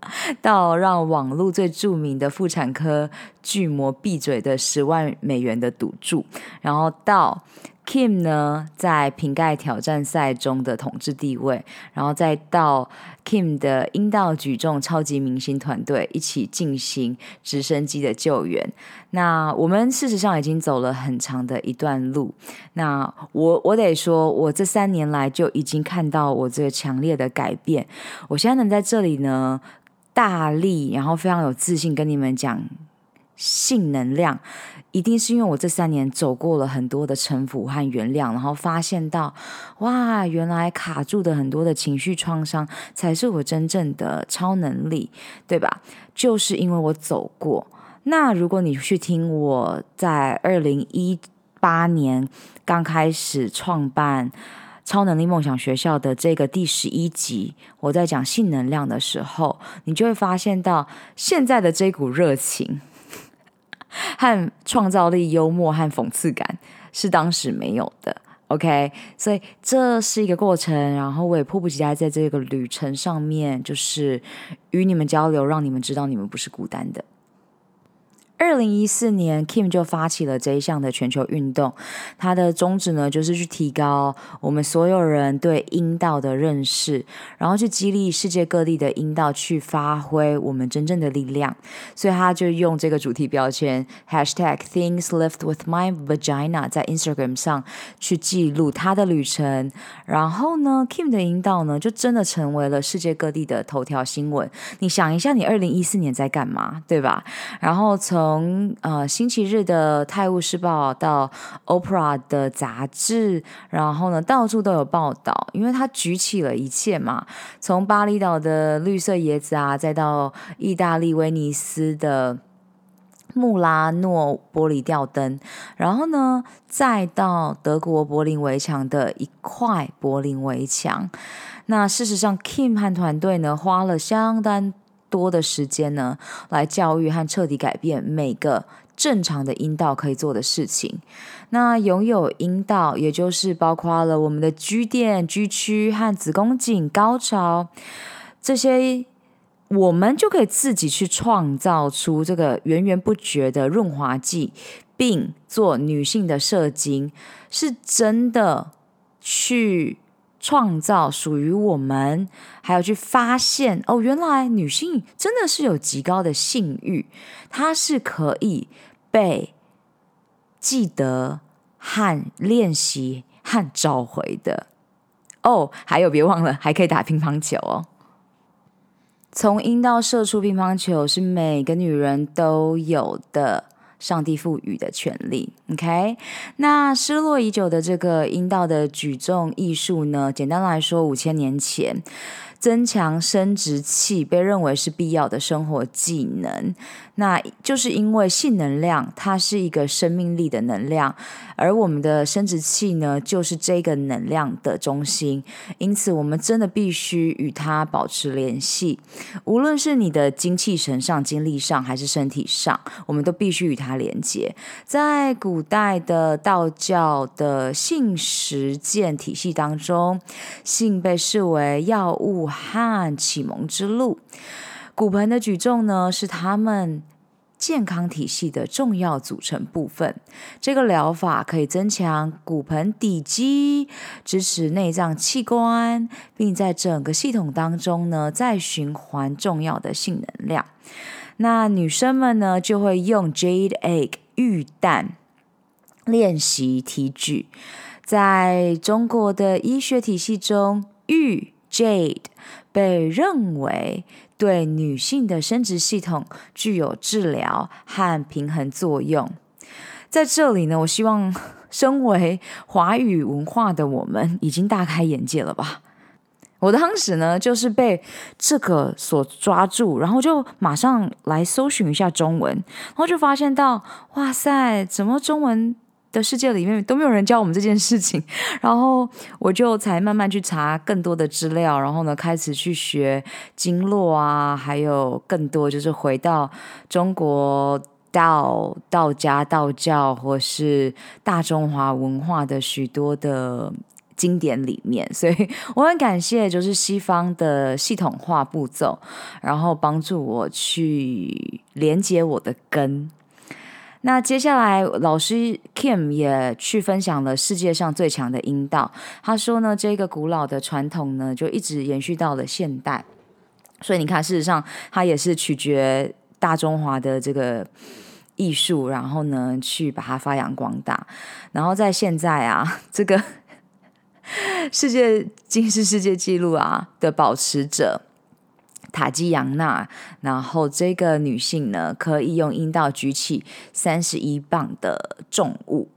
到让网络最著名的妇产科巨魔闭嘴的十万美元的赌注，然后到 Kim 呢在瓶盖挑战赛中的统治地位，然后再到 Kim 的阴道举重超级明星团队一起进行直升机的救援。那我们事实上已经走了很长的一段路。那我我得说，我这三年来就已经看到我这个强烈的改变。我现在能在这里呢。大力，然后非常有自信跟你们讲性能量，一定是因为我这三年走过了很多的城府和原谅，然后发现到，哇，原来卡住的很多的情绪创伤才是我真正的超能力，对吧？就是因为我走过。那如果你去听我在二零一八年刚开始创办。超能力梦想学校的这个第十一集，我在讲性能量的时候，你就会发现到现在的这股热情 和创造力、幽默和讽刺感是当时没有的。OK，所以这是一个过程，然后我也迫不及待在这个旅程上面，就是与你们交流，让你们知道你们不是孤单的。二零一四年，Kim 就发起了这一项的全球运动。他的宗旨呢，就是去提高我们所有人对阴道的认识，然后去激励世界各地的阴道去发挥我们真正的力量。所以他就用这个主题标签 Hashtag Things Lift with My Vagina 在 Instagram 上去记录他的旅程。然后呢，Kim 的阴道呢，就真的成为了世界各地的头条新闻。你想一下，你二零一四年在干嘛，对吧？然后从从呃星期日的《泰晤士报》到 OPRA 的杂志，然后呢，到处都有报道，因为他举起了一切嘛。从巴厘岛的绿色椰子啊，再到意大利威尼斯的穆拉诺玻璃吊灯，然后呢，再到德国柏林围墙的一块柏林围墙。那事实上，Kim 和团队呢，花了相当多的时间呢，来教育和彻底改变每个正常的阴道可以做的事情。那拥有阴道，也就是包括了我们的 G 垫、G 区和子宫颈高潮这些，我们就可以自己去创造出这个源源不绝的润滑剂，并做女性的射精，是真的去。创造属于我们，还有去发现哦，原来女性真的是有极高的性欲，它是可以被记得和练习和找回的哦。还有别忘了，还可以打乒乓球哦。从阴道射出乒乓球是每个女人都有的。上帝赋予的权利，OK？那失落已久的这个阴道的举重艺术呢？简单来说，五千年前。增强生殖器被认为是必要的生活技能，那就是因为性能量它是一个生命力的能量，而我们的生殖器呢，就是这个能量的中心，因此我们真的必须与它保持联系，无论是你的精气神上、精力上，还是身体上，我们都必须与它连接。在古代的道教的性实践体系当中，性被视为药物。和启蒙之路，骨盆的举重呢，是他们健康体系的重要组成部分。这个疗法可以增强骨盆底肌，支持内脏器官，并在整个系统当中呢再循环重要的性能量。那女生们呢就会用 Jade Egg 玉蛋练习提举。在中国的医学体系中，玉 Jade 被认为对女性的生殖系统具有治疗和平衡作用。在这里呢，我希望身为华语文化的我们已经大开眼界了吧？我当时呢，就是被这个所抓住，然后就马上来搜寻一下中文，然后就发现到，哇塞，怎么中文的世界里面都没有人教我们这件事情，然后我就才慢慢去查更多的资料，然后呢，开始去学经络啊，还有更多就是回到中国道、道家、道教或是大中华文化的许多的经典里面，所以我很感谢就是西方的系统化步骤，然后帮助我去连接我的根。那接下来，老师 Kim 也去分享了世界上最强的阴道。他说呢，这个古老的传统呢，就一直延续到了现代。所以你看，事实上，它也是取决大中华的这个艺术，然后呢，去把它发扬光大。然后在现在啊，这个世界吉尼斯世界纪录啊的保持者。塔基扬娜，然后这个女性呢，可以用阴道举起三十一磅的重物。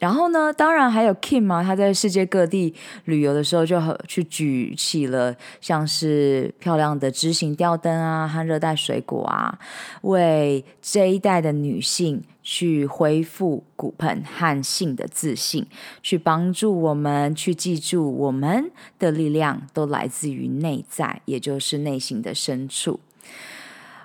然后呢，当然还有 Kim 啊，他在世界各地旅游的时候，就去举起了像是漂亮的枝形吊灯啊和热带水果啊，为这一代的女性去恢复骨盆和性的自信，去帮助我们去记住我们的力量都来自于内在，也就是内心的深处。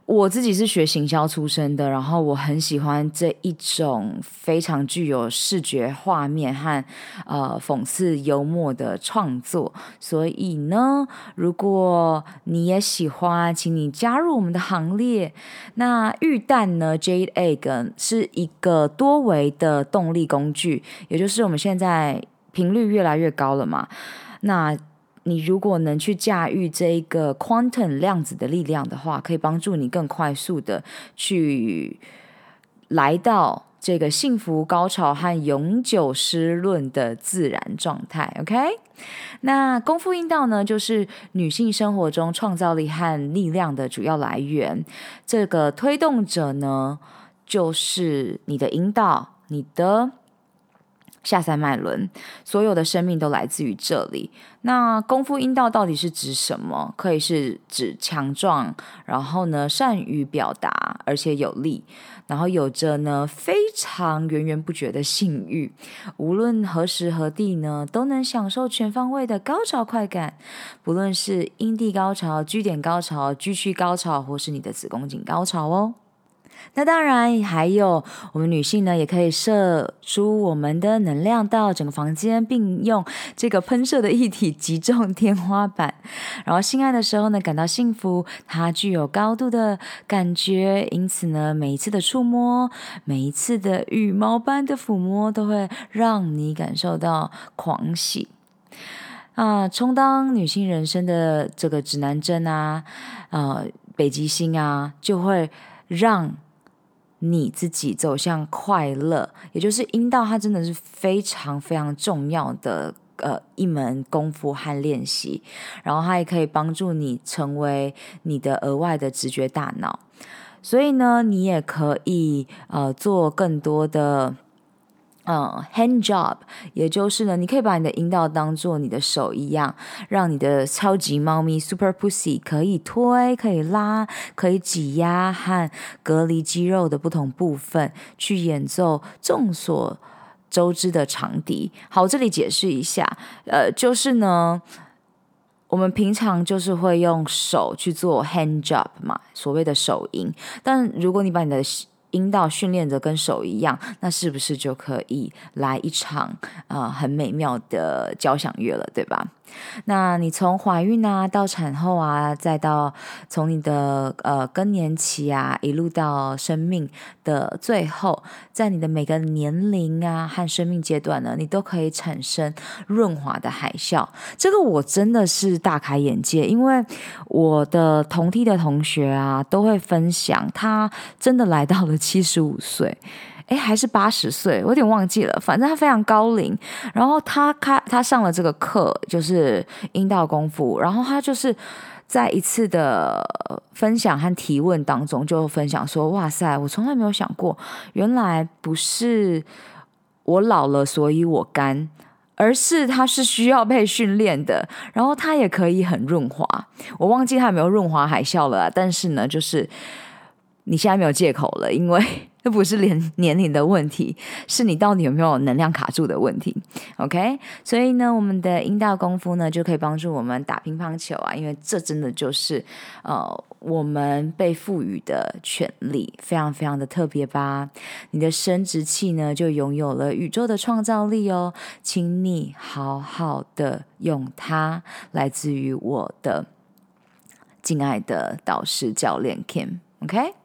我自己是学行销出身的，然后我很喜欢这一种非常具有视觉画面和呃讽刺幽默的创作。所以呢，如果你也喜欢，请你加入我们的行列。那玉蛋呢，Jade Egg 是一个多维的动力工具，也就是我们现在频率越来越高了嘛。那你如果能去驾驭这一个 quantum 量子的力量的话，可以帮助你更快速的去来到这个幸福高潮和永久失论的自然状态。OK，那功夫阴道呢，就是女性生活中创造力和力量的主要来源。这个推动者呢，就是你的阴道，你的。下三脉轮，所有的生命都来自于这里。那功夫阴道到底是指什么？可以是指强壮，然后呢，善于表达，而且有力，然后有着呢非常源源不绝的性欲，无论何时何地呢，都能享受全方位的高潮快感，不论是阴蒂高潮、G 点高潮、G 区高潮，或是你的子宫颈高潮哦。那当然，还有我们女性呢，也可以射出我们的能量到整个房间，并用这个喷射的液体击中天花板。然后性爱的时候呢，感到幸福，它具有高度的感觉，因此呢，每一次的触摸，每一次的羽毛般的抚摸，都会让你感受到狂喜啊！充当女性人生的这个指南针啊，呃，北极星啊，就会让。你自己走向快乐，也就是阴道，它真的是非常非常重要的呃一门功夫和练习，然后它也可以帮助你成为你的额外的直觉大脑，所以呢，你也可以呃做更多的。嗯，hand job，也就是呢，你可以把你的阴道当做你的手一样，让你的超级猫咪 super pussy 可以推、可以拉、可以挤压和隔离肌肉的不同部分，去演奏众所周知的长笛。好，这里解释一下，呃，就是呢，我们平常就是会用手去做 hand job 嘛，所谓的手淫。但如果你把你的阴道训练的跟手一样，那是不是就可以来一场啊、很美妙的交响乐了，对吧？那你从怀孕啊到产后啊，再到从你的呃更年期啊，一路到生命的最后，在你的每个年龄啊和生命阶段呢，你都可以产生润滑的海啸。这个我真的是大开眼界，因为我的同梯的同学啊都会分享，他真的来到了七十五岁。诶，还是八十岁，我有点忘记了。反正他非常高龄，然后他开他上了这个课，就是阴道功夫。然后他就是在一次的分享和提问当中，就分享说：“哇塞，我从来没有想过，原来不是我老了所以我干，而是他是需要被训练的。然后他也可以很润滑。我忘记他有没有润滑海啸了，但是呢，就是你现在没有借口了，因为。”这不是年年龄的问题，是你到底有没有能量卡住的问题。OK，所以呢，我们的阴道功夫呢，就可以帮助我们打乒乓球啊，因为这真的就是呃我们被赋予的权利，非常非常的特别吧。你的生殖器呢，就拥有了宇宙的创造力哦，请你好好的用它。来自于我的敬爱的导师教练 Kim，OK。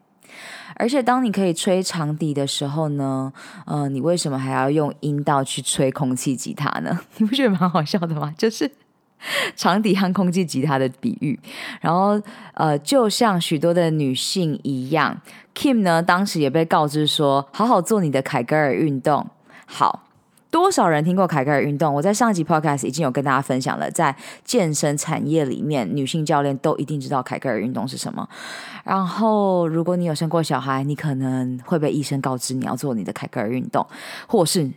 而且，当你可以吹长笛的时候呢，呃，你为什么还要用阴道去吹空气吉他呢？你不觉得蛮好笑的吗？就是 长笛和空气吉他的比喻。然后，呃，就像许多的女性一样，Kim 呢，当时也被告知说，好好做你的凯格尔运动，好。多少人听过凯格尔运动？我在上集 podcast 已经有跟大家分享了，在健身产业里面，女性教练都一定知道凯格尔运动是什么。然后，如果你有生过小孩，你可能会被医生告知你要做你的凯格尔运动，或是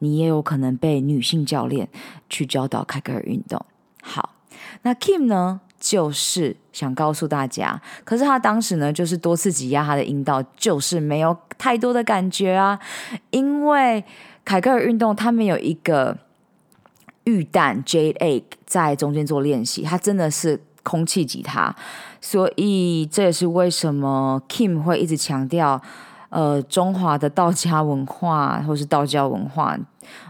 你也有可能被女性教练去教导凯格尔运动。好，那 Kim 呢，就是想告诉大家，可是他当时呢，就是多次挤压他的阴道，就是没有太多的感觉啊，因为。凯格尔运动，他们有一个玉蛋 Jade Egg 在中间做练习，它真的是空气吉他，所以这也是为什么 Kim 会一直强调，呃，中华的道家文化 或是道教文化，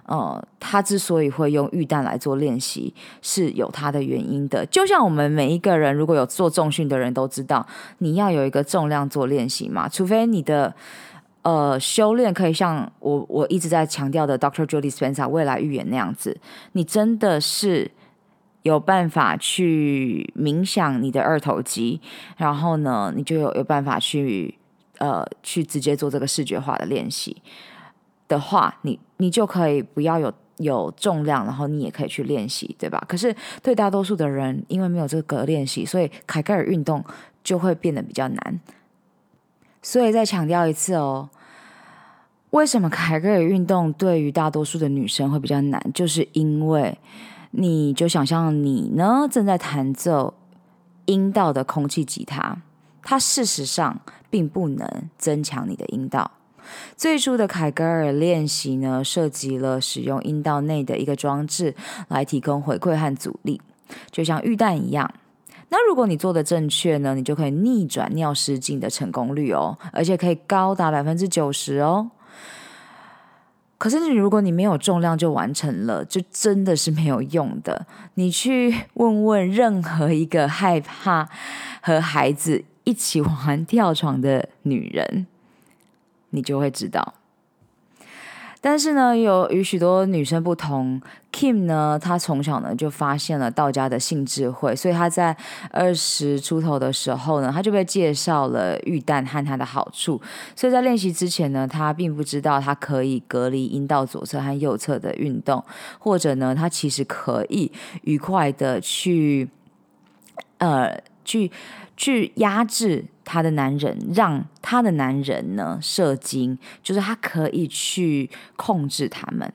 呃，他之所以会用玉蛋来做练习，是有它的原因的。就像我们每一个人，如果有做重训的人都知道，你要有一个重量做练习嘛，除非你的。呃，修炼可以像我我一直在强调的 Doctor Judy Spencer 未来预言那样子，你真的是有办法去冥想你的二头肌，然后呢，你就有有办法去呃去直接做这个视觉化的练习的话，你你就可以不要有有重量，然后你也可以去练习，对吧？可是对大多数的人，因为没有这个练习，所以凯格尔运动就会变得比较难。所以再强调一次哦，为什么凯格尔运动对于大多数的女生会比较难？就是因为你就想象你呢正在弹奏阴道的空气吉他，它事实上并不能增强你的阴道。最初的凯格尔练习呢，涉及了使用阴道内的一个装置来提供回馈和阻力，就像玉蛋一样。那如果你做的正确呢，你就可以逆转尿失禁的成功率哦，而且可以高达百分之九十哦。可是你如果你没有重量就完成了，就真的是没有用的。你去问问任何一个害怕和孩子一起玩跳床的女人，你就会知道。但是呢，有与许多女生不同，Kim 呢，她从小呢就发现了道家的性智慧，所以她在二十出头的时候呢，她就被介绍了玉蛋和它的好处。所以在练习之前呢，她并不知道她可以隔离阴道左侧和右侧的运动，或者呢，她其实可以愉快的去，呃，去。去压制他的男人，让他的男人呢射精，就是他可以去控制他们。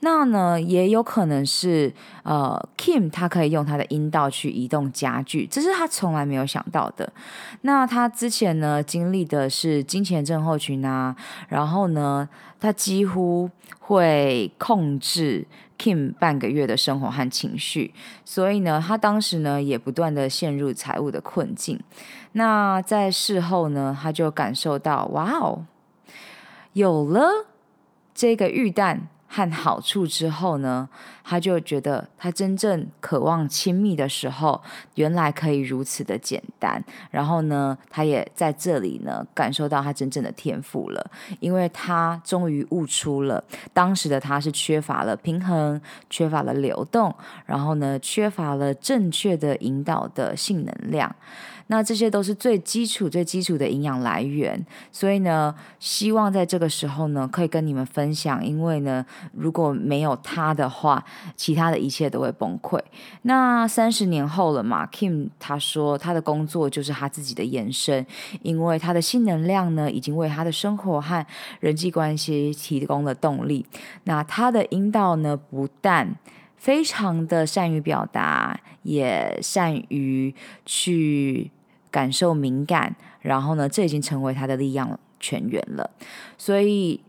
那呢，也有可能是呃，Kim 他可以用他的阴道去移动家具，这是他从来没有想到的。那他之前呢，经历的是金钱症候群啊，然后呢，他几乎会控制。Kim 半个月的生活和情绪，所以呢，他当时呢也不断的陷入财务的困境。那在事后呢，他就感受到，哇哦，有了这个玉蛋和好处之后呢，他就觉得他真正渴望亲密的时候，原来可以如此的简单。然后呢，他也在这里呢感受到他真正的天赋了，因为他终于悟出了当时的他是缺乏了平衡，缺乏了流动，然后呢，缺乏了正确的引导的性能量。那这些都是最基础、最基础的营养来源，所以呢，希望在这个时候呢，可以跟你们分享。因为呢，如果没有他的话，其他的一切都会崩溃。那三十年后了嘛，Kim 他说他的工作就是他自己的延伸，因为他的性能量呢，已经为他的生活和人际关系提供了动力。那他的阴道呢，不但非常的善于表达，也善于去。感受敏感，然后呢，这已经成为他的力量泉源了。所以，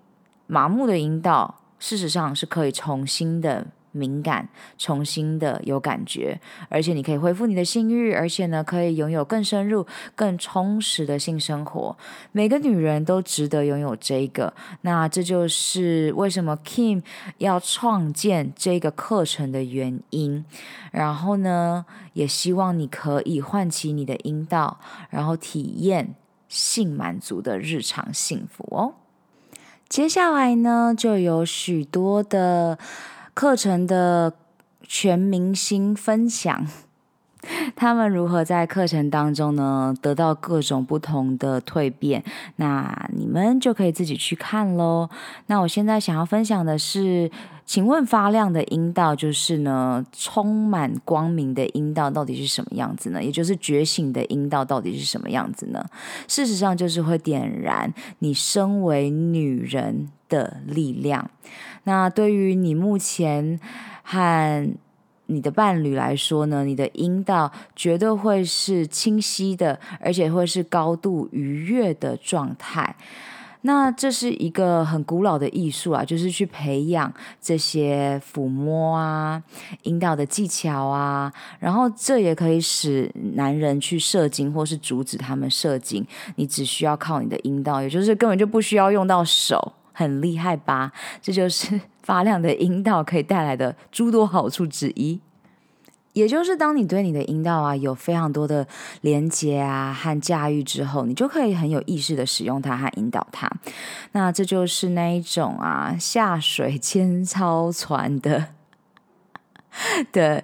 麻木的引导，事实上是可以重新的。敏感，重新的有感觉，而且你可以恢复你的性欲，而且呢，可以拥有更深入、更充实的性生活。每个女人都值得拥有这个。那这就是为什么 Kim 要创建这个课程的原因。然后呢，也希望你可以唤起你的阴道，然后体验性满足的日常幸福哦。接下来呢，就有许多的。课程的全明星分享，他们如何在课程当中呢，得到各种不同的蜕变？那你们就可以自己去看喽。那我现在想要分享的是，请问发亮的阴道就是呢，充满光明的阴道到底是什么样子呢？也就是觉醒的阴道到底是什么样子呢？事实上，就是会点燃你身为女人的力量。那对于你目前和你的伴侣来说呢，你的阴道绝对会是清晰的，而且会是高度愉悦的状态。那这是一个很古老的艺术啊，就是去培养这些抚摸啊、阴道的技巧啊，然后这也可以使男人去射精，或是阻止他们射精。你只需要靠你的阴道，也就是根本就不需要用到手。很厉害吧？这就是 发亮的阴道可以带来的诸多好处之一。也就是当你对你的阴道啊有非常多的连接啊和驾驭之后，你就可以很有意识的使用它和引导它。那这就是那一种啊下水千艘船的 的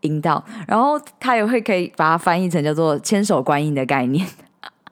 阴道，然后它也会可以把它翻译成叫做千手观音的概念。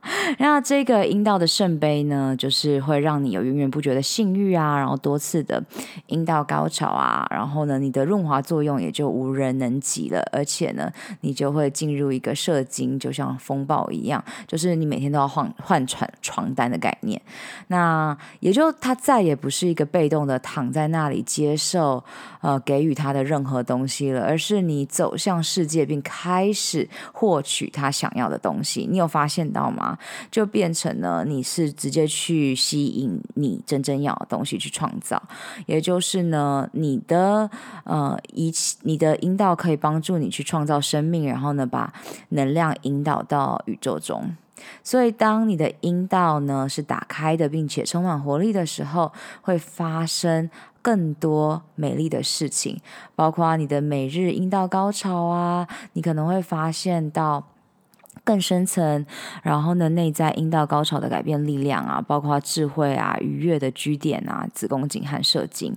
那这个阴道的圣杯呢，就是会让你有源源不绝的性欲啊，然后多次的阴道高潮啊，然后呢，你的润滑作用也就无人能及了，而且呢，你就会进入一个射精，就像风暴一样，就是你每天都要换换床床单的概念。那也就他再也不是一个被动的躺在那里接受呃给予他的任何东西了，而是你走向世界并开始获取他想要的东西。你有发现到吗？就变成了你是直接去吸引你真正要的东西去创造，也就是呢，你的呃仪器，你的阴道可以帮助你去创造生命，然后呢，把能量引导到宇宙中。所以，当你的阴道呢是打开的，并且充满活力的时候，会发生更多美丽的事情，包括你的每日阴道高潮啊，你可能会发现到。更深层，然后呢，内在阴道高潮的改变力量啊，包括智慧啊、愉悦的居点啊、子宫颈和射精，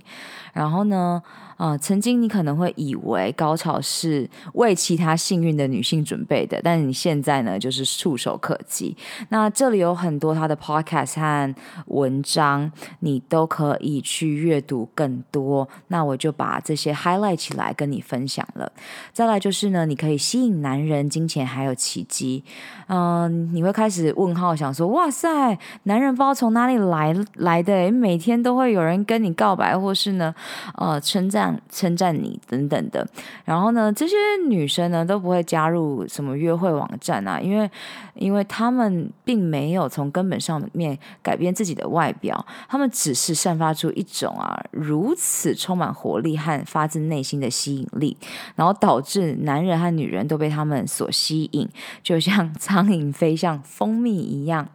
然后呢。啊、曾经你可能会以为高潮是为其他幸运的女性准备的，但是你现在呢，就是触手可及。那这里有很多他的 podcast 和文章，你都可以去阅读更多。那我就把这些 highlight 起来跟你分享了。再来就是呢，你可以吸引男人、金钱还有奇迹。嗯、你会开始问号，想说：哇塞，男人不知道从哪里来来的？每天都会有人跟你告白，或是呢，呃，称赞。赞称赞你等等的。然后呢，这些女生呢都不会加入什么约会网站啊，因为因为她们并没有从根本上面改变自己的外表，她们只是散发出一种啊如此充满活力和发自内心的吸引力，然后导致男人和女人都被他们所吸引，就像苍蝇飞向蜂蜜一样。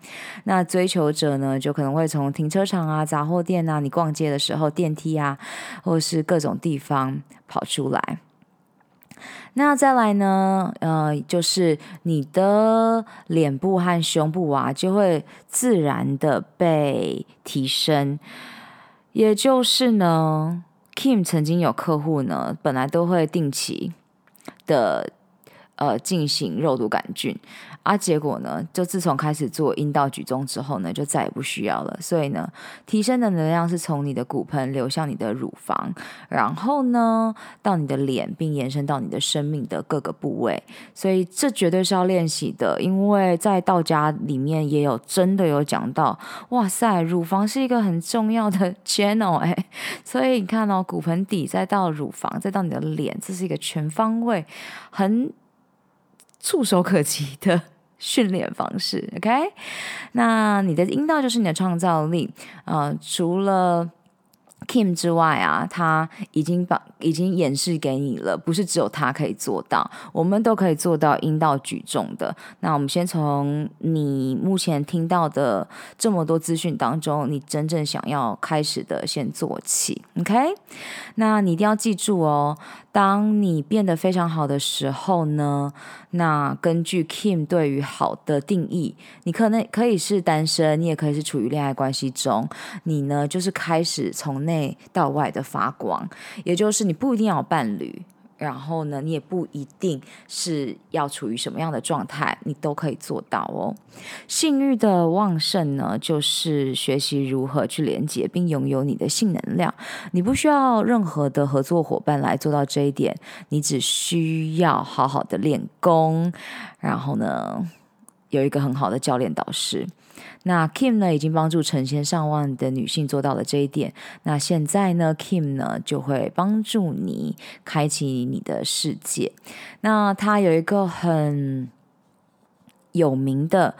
那追求者呢，就可能会从停车场啊、杂货店啊、你逛街的时候电梯啊，或是各种地方跑出来。那再来呢，呃，就是你的脸部和胸部啊，就会自然的被提升。也就是呢，Kim 曾经有客户呢，本来都会定期的呃进行肉毒杆菌。啊，结果呢，就自从开始做阴道举重之后呢，就再也不需要了。所以呢，提升的能量是从你的骨盆流向你的乳房，然后呢，到你的脸，并延伸到你的生命的各个部位。所以这绝对是要练习的，因为在道家里面也有真的有讲到，哇塞，乳房是一个很重要的 channel 哎。所以你看哦，骨盆底再到乳房，再到你的脸，这是一个全方位、很触手可及的。训练方式，OK？那你的阴道就是你的创造力，呃，除了。Kim 之外啊，他已经把已经演示给你了，不是只有他可以做到，我们都可以做到阴道举重的。那我们先从你目前听到的这么多资讯当中，你真正想要开始的先做起，OK？那你一定要记住哦，当你变得非常好的时候呢，那根据 Kim 对于好的定义，你可能可以是单身，你也可以是处于恋爱关系中，你呢就是开始从内。到外的发光，也就是你不一定要有伴侣，然后呢，你也不一定是要处于什么样的状态，你都可以做到哦。性欲的旺盛呢，就是学习如何去连接并拥有你的性能量。你不需要任何的合作伙伴来做到这一点，你只需要好好的练功，然后呢，有一个很好的教练导师。那 Kim 呢，已经帮助成千上万的女性做到了这一点。那现在呢，Kim 呢就会帮助你开启你的世界。那他有一个很有名的。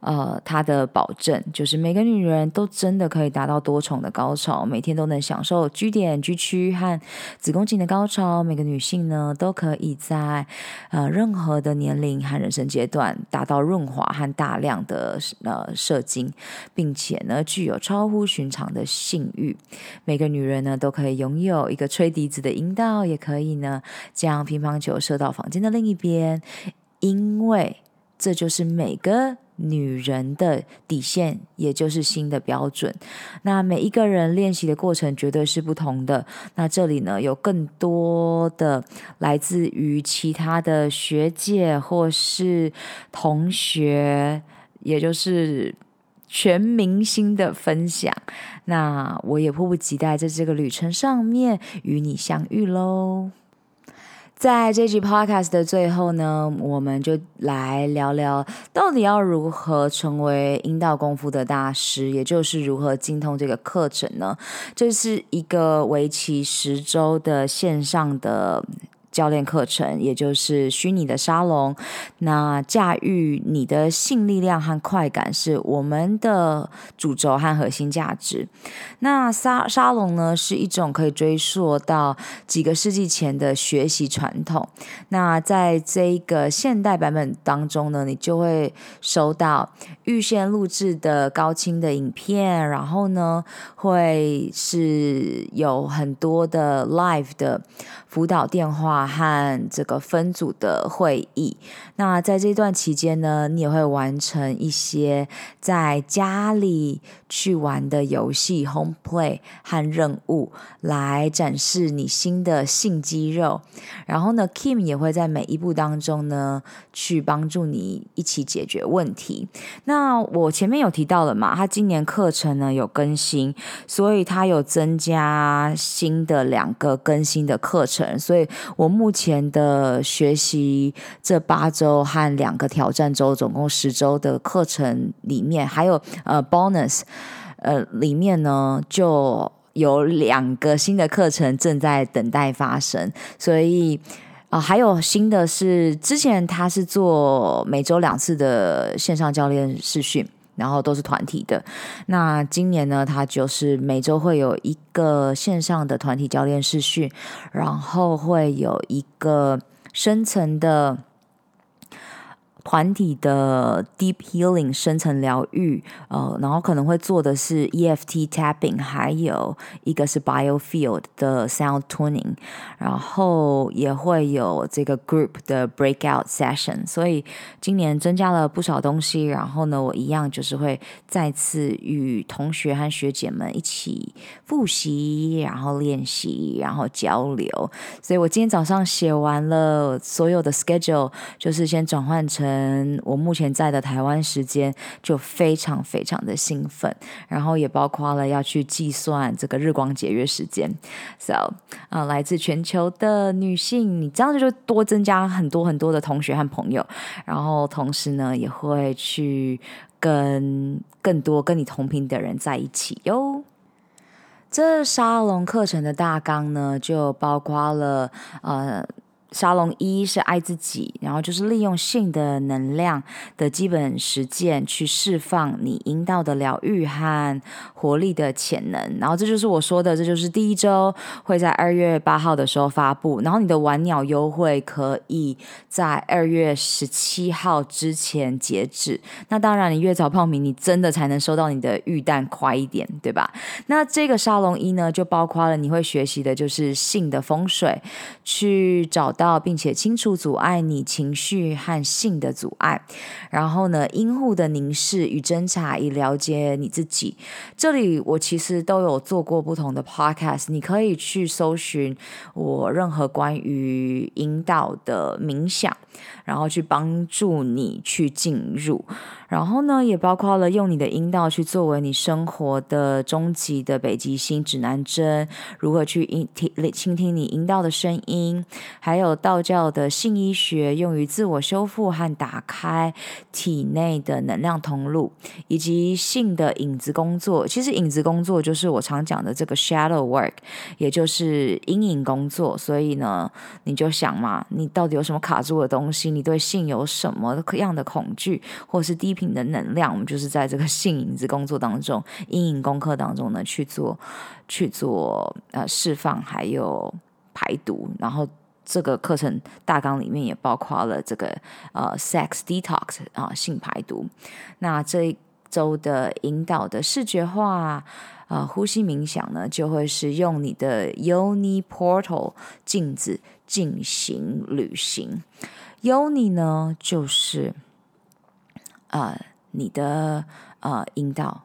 呃，他的保证就是每个女人都真的可以达到多重的高潮，每天都能享受 G 点、G 区和子宫颈的高潮。每个女性呢，都可以在呃任何的年龄和人生阶段达到润滑和大量的呃射精，并且呢，具有超乎寻常的性欲。每个女人呢，都可以拥有一个吹笛子的阴道，也可以呢将乒乓球射到房间的另一边，因为这就是每个。女人的底线，也就是新的标准。那每一个人练习的过程绝对是不同的。那这里呢，有更多的来自于其他的学姐或是同学，也就是全明星的分享。那我也迫不及待在这个旅程上面与你相遇喽。在这集 podcast 的最后呢，我们就来聊聊到底要如何成为阴道功夫的大师，也就是如何精通这个课程呢？这是一个为期十周的线上的。教练课程，也就是虚拟的沙龙。那驾驭你的性力量和快感是我们的主轴和核心价值。那沙沙龙呢，是一种可以追溯到几个世纪前的学习传统。那在这个现代版本当中呢，你就会收到预先录制的高清的影片，然后呢，会是有很多的 live 的辅导电话。和这个分组的会议，那在这段期间呢，你也会完成一些在家里去玩的游戏 home play 和任务，来展示你新的性肌肉。然后呢，Kim 也会在每一步当中呢，去帮助你一起解决问题。那我前面有提到了嘛，他今年课程呢有更新，所以他有增加新的两个更新的课程，所以我。目前的学习这八周和两个挑战周，总共十周的课程里面，还有呃 bonus，呃里面呢就有两个新的课程正在等待发生，所以啊、还有新的是之前他是做每周两次的线上教练试训。然后都是团体的，那今年呢，他就是每周会有一个线上的团体教练试训，然后会有一个深层的。团体的 deep healing 深层疗愈，呃，然后可能会做的是 EFT tapping，还有一个是 biofield 的 sound tuning，然后也会有这个 group 的 breakout session。所以今年增加了不少东西，然后呢，我一样就是会再次与同学和学姐们一起复习，然后练习，然后交流。所以我今天早上写完了所有的 schedule，就是先转换成。嗯，我目前在的台湾时间就非常非常的兴奋，然后也包括了要去计算这个日光节约时间。So 啊、呃，来自全球的女性，你这样就多增加很多很多的同学和朋友，然后同时呢，也会去跟更多跟你同频的人在一起哟。这沙龙课程的大纲呢，就包括了呃。沙龙一是爱自己，然后就是利用性的能量的基本实践去释放你阴道的疗愈和活力的潜能。然后这就是我说的，这就是第一周会在二月八号的时候发布。然后你的晚鸟优惠可以在二月十七号之前截止。那当然，你越早报名，你真的才能收到你的预蛋快一点，对吧？那这个沙龙一呢，就包括了你会学习的就是性的风水，去找。到并且清除阻碍你情绪和性的阻碍，然后呢，阴户的凝视与侦查以了解你自己。这里我其实都有做过不同的 podcast，你可以去搜寻我任何关于阴道的冥想，然后去帮助你去进入。然后呢，也包括了用你的阴道去作为你生活的终极的北极星指南针，如何去听倾听你阴道的声音，还有道教的性医学，用于自我修复和打开体内的能量通路，以及性的影子工作。其实影子工作就是我常讲的这个 shadow work，也就是阴影工作。所以呢，你就想嘛，你到底有什么卡住的东西？你对性有什么样的恐惧，或是低频的能量，我们就是在这个性影子工作当中、阴影功课当中呢去做、去做呃释放，还有排毒。然后这个课程大纲里面也包括了这个呃 sex detox 啊、性排毒。那这一周的引导的视觉化啊、呃、呼吸冥想呢，就会是用你的 Yoni Portal 镜子进行旅行。Yoni 呢就是。呃，你的呃阴道。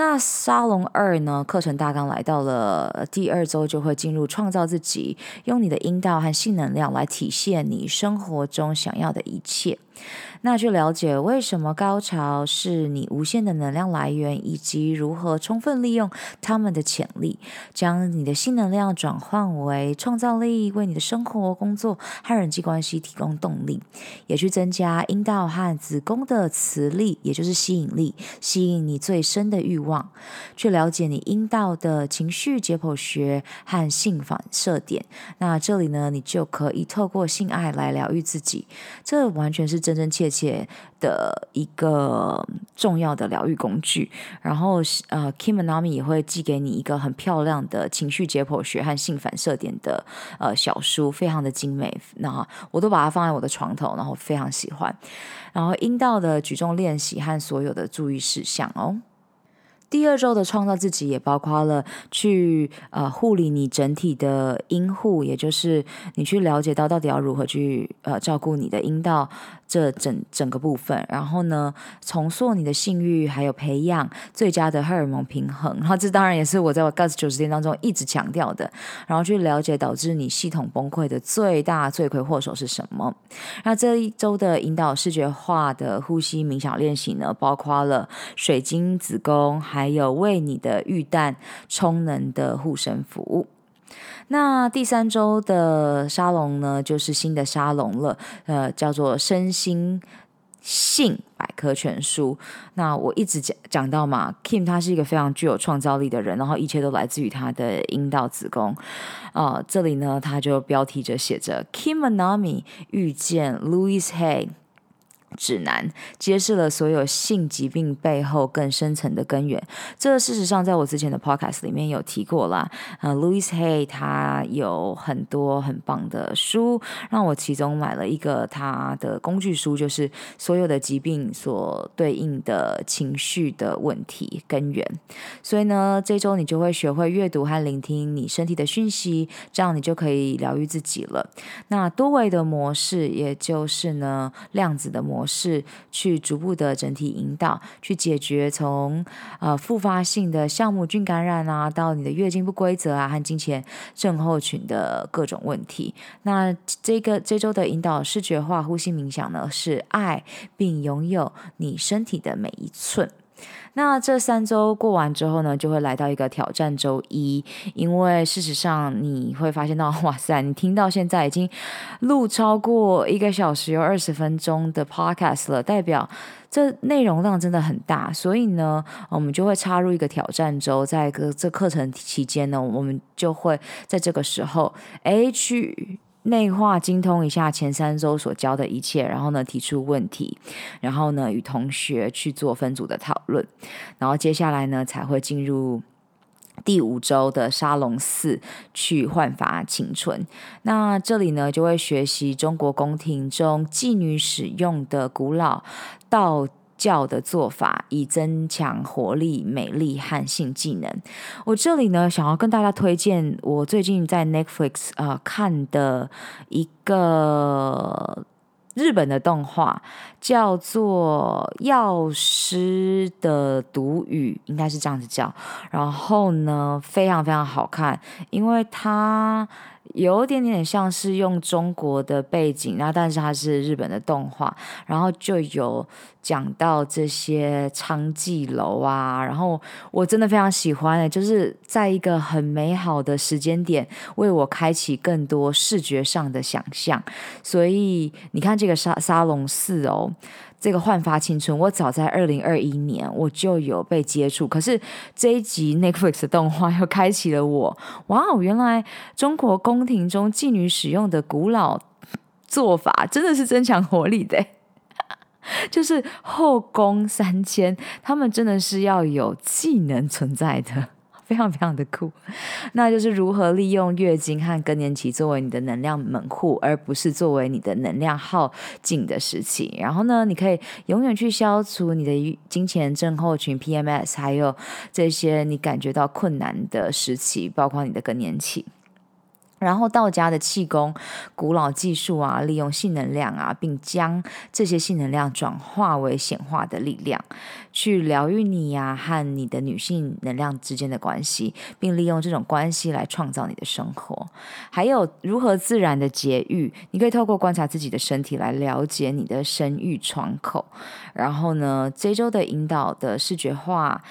那沙龙二呢？课程大纲来到了第二周，就会进入创造自己，用你的阴道和性能量来体现你生活中想要的一切。那去了解为什么高潮是你无限的能量来源，以及如何充分利用他们的潜力，将你的性能量转换为创造力，为你的生活、工作和人际关系提供动力，也去增加阴道和子宫的磁力，也就是吸引力，吸引你最深的欲望。去了解你阴道的情绪解剖学和性反射点。那这里呢，你就可以透过性爱来疗愈自己。这完全是真真切切的一个重要的疗愈工具，然后呃，Kim and Nami 也会寄给你一个很漂亮的情绪解剖学和性反射点的呃小书，非常的精美。那我都把它放在我的床头，然后非常喜欢。然后阴道的举重练习和所有的注意事项哦。第二周的创造自己也包括了去呃护理你整体的阴户，也就是你去了解到到底要如何去呃照顾你的阴道。这整整个部分，然后呢，重塑你的性欲，还有培养最佳的荷尔蒙平衡。然后这当然也是我在我 Guts 九十天当中一直强调的。然后去了解导致你系统崩溃的最大罪魁祸首是什么。那这一周的引导视觉化的呼吸冥想练习呢，包括了水晶子宫，还有为你的玉蛋充能的护身符。那第三周的沙龙呢，就是新的沙龙了，呃，叫做身心性百科全书。那我一直讲讲到嘛，Kim 他是一个非常具有创造力的人，然后一切都来自于他的阴道子宫。呃，这里呢，他就标题着写着 Kim Anami 遇见 Louis Hay。指南揭示了所有性疾病背后更深层的根源。这事实上，在我之前的 podcast 里面有提过啦。呃，Louis Hay 他有很多很棒的书，让我其中买了一个他的工具书，就是所有的疾病所对应的情绪的问题根源。所以呢，这周你就会学会阅读和聆听你身体的讯息，这样你就可以疗愈自己了。那多维的模式，也就是呢量子的模。模式去逐步的整体引导，去解决从呃复发性的酵母菌感染啊，到你的月经不规则啊和经前症候群的各种问题。那这个这周的引导视觉化呼吸冥想呢，是爱并拥有你身体的每一寸。那这三周过完之后呢，就会来到一个挑战周一，因为事实上你会发现到，哇塞，你听到现在已经录超过一个小时有二十分钟的 podcast 了，代表这内容量真的很大，所以呢，我们就会插入一个挑战周，在个这课程期间呢，我们就会在这个时候，诶去。内化精通一下前三周所教的一切，然后呢，提出问题，然后呢，与同学去做分组的讨论，然后接下来呢才会进入第五周的沙龙四去焕发青春。那这里呢就会学习中国宫廷中妓女使用的古老道教的做法，以增强活力、美丽和性技能。我这里呢，想要跟大家推荐我最近在 Netflix 啊、看的一个日本的动画，叫做《药师的独语》，应该是这样子叫。然后呢，非常非常好看，因为它。有点点像是用中国的背景，那但是它是日本的动画，然后就有讲到这些娼妓楼啊，然后我真的非常喜欢，就是在一个很美好的时间点，为我开启更多视觉上的想象，所以你看这个沙沙龙四哦。这个焕发青春，我早在二零二一年我就有被接触，可是这一集 Netflix 的动画又开启了我，哇哦，原来中国宫廷中妓女使用的古老做法真的是增强活力的，就是后宫三千，他们真的是要有技能存在的。非常非常的酷，那就是如何利用月经和更年期作为你的能量门户，而不是作为你的能量耗尽的时期。然后呢，你可以永远去消除你的金钱症候群 PMS，还有这些你感觉到困难的时期，包括你的更年期。然后道家的气功、古老技术啊，利用性能量啊，并将这些性能量转化为显化的力量，去疗愈你呀、啊、和你的女性能量之间的关系，并利用这种关系来创造你的生活。还有如何自然的节育，你可以透过观察自己的身体来了解你的生育窗口。然后呢，这周的引导的视觉化。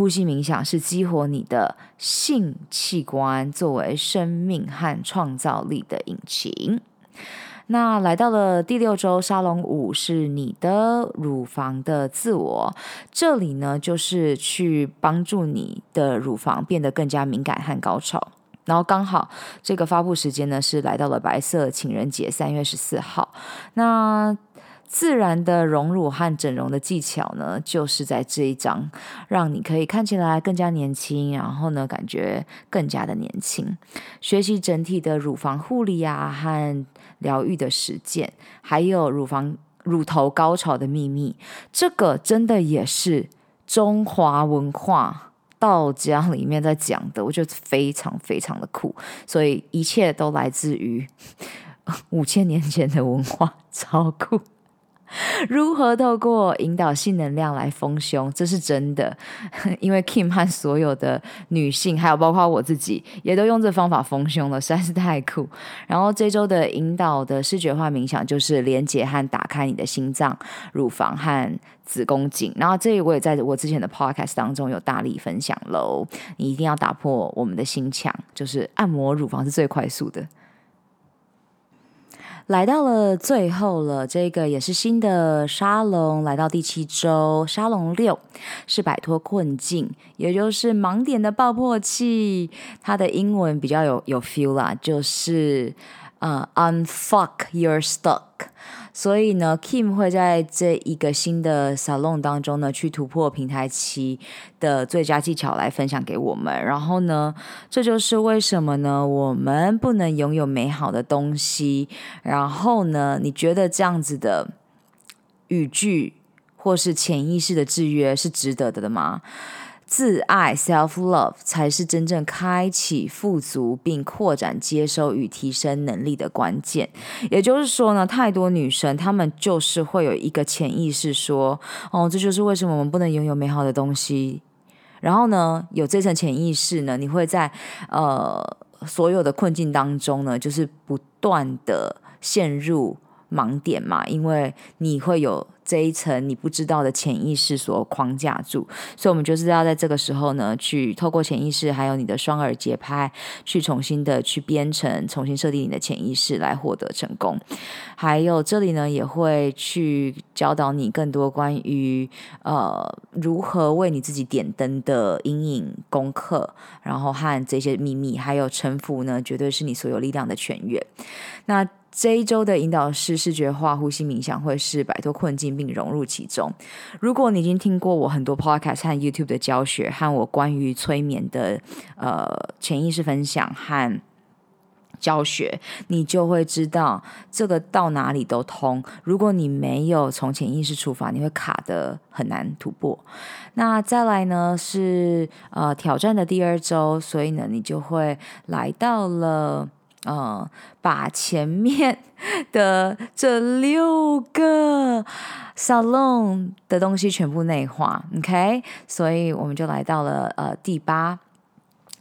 呼吸冥想是激活你的性器官，作为生命和创造力的引擎。那来到了第六周沙龙五，是你的乳房的自我。这里呢，就是去帮助你的乳房变得更加敏感和高潮。然后刚好这个发布时间呢，是来到了白色情人节，三月十四号。那自然的隆乳和整容的技巧呢，就是在这一章，让你可以看起来更加年轻，然后呢，感觉更加的年轻。学习整体的乳房护理啊，和疗愈的实践，还有乳房乳头高潮的秘密，这个真的也是中华文化道家里面在讲的，我觉得非常非常的酷。所以一切都来自于 五千年前的文化，超酷。如何透过引导性能量来丰胸？这是真的，因为 Kim 和所有的女性，还有包括我自己，也都用这方法丰胸了，实在是太酷。然后这周的引导的视觉化冥想，就是连接和打开你的心脏、乳房和子宫颈。然后这我也在我之前的 Podcast 当中有大力分享喽。你一定要打破我们的心墙，就是按摩乳房是最快速的。来到了最后了，这个也是新的沙龙，来到第七周，沙龙六是摆脱困境，也就是盲点的爆破器。它的英文比较有有 feel 啦，就是呃、uh，unfuck your stuck。所以呢，Kim 会在这一个新的 salon 当中呢，去突破平台期的最佳技巧来分享给我们。然后呢，这就是为什么呢，我们不能拥有美好的东西。然后呢，你觉得这样子的语句或是潜意识的制约是值得的的吗？自爱 （self love） 才是真正开启富足并扩展接收与提升能力的关键。也就是说呢，太多女生她们就是会有一个潜意识说：“哦，这就是为什么我们不能拥有美好的东西。”然后呢，有这层潜意识呢，你会在呃所有的困境当中呢，就是不断的陷入盲点嘛，因为你会有。这一层你不知道的潜意识所框架住，所以我们就是要在这个时候呢，去透过潜意识，还有你的双耳节拍，去重新的去编程，重新设定你的潜意识来获得成功。还有这里呢，也会去教导你更多关于呃如何为你自己点灯的阴影功课，然后和这些秘密，还有臣服呢，绝对是你所有力量的泉源。那。这一周的引导式视觉化呼吸冥想会是摆脱困境并融入其中。如果你已经听过我很多 podcast 和 YouTube 的教学，和我关于催眠的呃潜意识分享和教学，你就会知道这个到哪里都通。如果你没有从潜意识出发，你会卡得很难突破。那再来呢是呃挑战的第二周，所以呢你就会来到了。呃，把前面的这六个 salon 的东西全部内化，OK，所以我们就来到了呃第八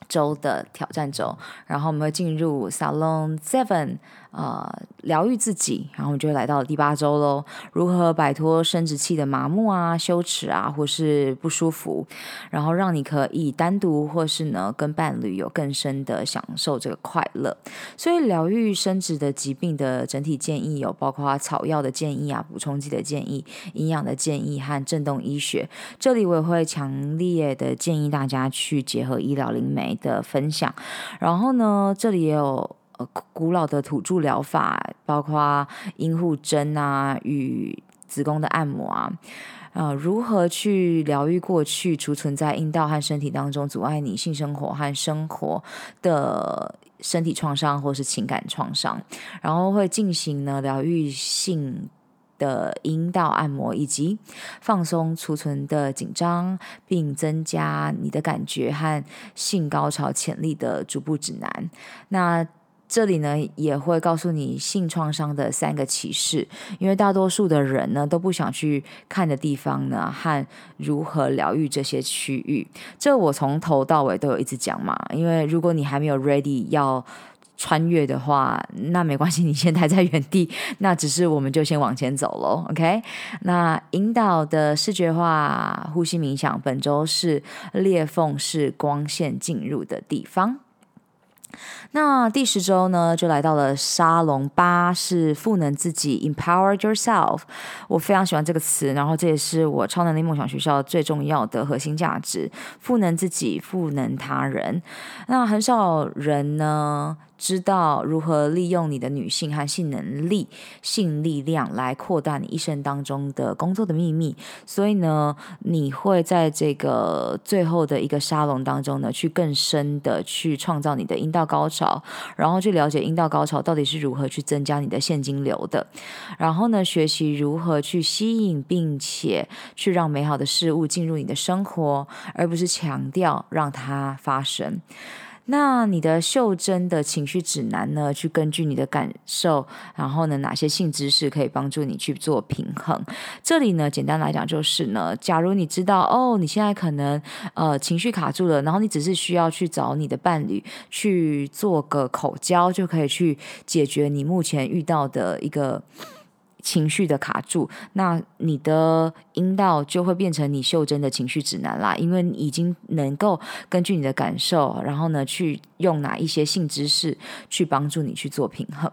周的挑战周，然后我们会进入 salon seven。呃，疗愈自己，然后我就来到第八周喽。如何摆脱生殖器的麻木啊、羞耻啊，或是不舒服，然后让你可以单独或是呢跟伴侣有更深的享受这个快乐。所以，疗愈生殖的疾病的整体建议有包括草药的建议啊、补充剂的建议、营养的建议和震动医学。这里我也会强烈的建议大家去结合医疗灵媒的分享。然后呢，这里也有。古老的土著疗法，包括阴户针啊与子宫的按摩啊，呃，如何去疗愈过去储存在阴道和身体当中阻碍你性生活和生活的身体创伤或是情感创伤，然后会进行呢疗愈性的阴道按摩，以及放松储存的紧张，并增加你的感觉和性高潮潜力的逐步指南。那这里呢也会告诉你性创伤的三个启示，因为大多数的人呢都不想去看的地方呢，和如何疗愈这些区域。这我从头到尾都有一直讲嘛，因为如果你还没有 ready 要穿越的话，那没关系，你先待在原地，那只是我们就先往前走喽。OK，那引导的视觉化呼吸冥想，本周是裂缝是光线进入的地方。那第十周呢，就来到了沙龙八，是赋能自己，empower yourself。我非常喜欢这个词，然后这也是我超能力梦想学校最重要的核心价值：赋能自己，赋能他人。那很少人呢，知道如何利用你的女性和性能力、性力量来扩大你一生当中的工作的秘密。所以呢，你会在这个最后的一个沙龙当中呢，去更深的去创造你的阴道高潮，然后去了解阴道高潮到底是如何去增加你的现金流的。然后呢，学习如何去吸引并且去让美好的事物进入你的生活，而不是强调让它发生。那你的袖珍的情绪指南呢？去根据你的感受，然后呢，哪些性知识可以帮助你去做平衡？这里呢，简单来讲就是呢，假如你知道哦，你现在可能呃情绪卡住了，然后你只是需要去找你的伴侣去做个口交，就可以去解决你目前遇到的一个情绪的卡住，那你的阴道就会变成你袖珍的情绪指南啦，因为你已经能够根据你的感受，然后呢，去用哪一些性知识去帮助你去做平衡，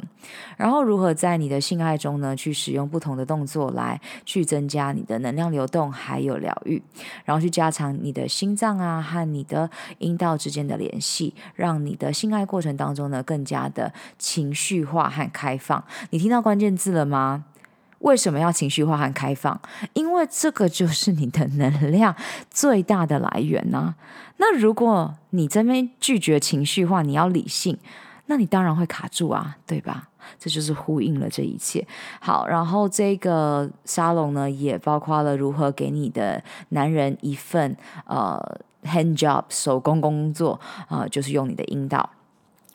然后如何在你的性爱中呢，去使用不同的动作来去增加你的能量流动，还有疗愈，然后去加强你的心脏啊和你的阴道之间的联系，让你的性爱过程当中呢更加的情绪化和开放。你听到关键字了吗？为什么要情绪化和开放？因为这个就是你的能量最大的来源呢、啊。那如果你这边拒绝情绪化，你要理性，那你当然会卡住啊，对吧？这就是呼应了这一切。好，然后这个沙龙呢，也包括了如何给你的男人一份呃 hand job 手工工作啊、呃，就是用你的阴道。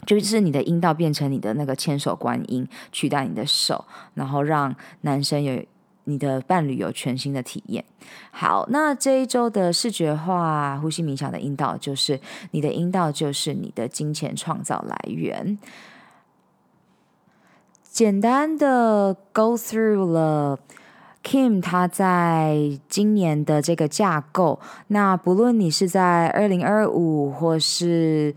就是你的阴道变成你的那个千手观音，取代你的手，然后让男生有你的伴侣有全新的体验。好，那这一周的视觉化呼吸冥想的阴道，就是你的阴道就是你的金钱创造来源。简单的 go through 了 Kim 他在今年的这个架构，那不论你是在二零二五或是。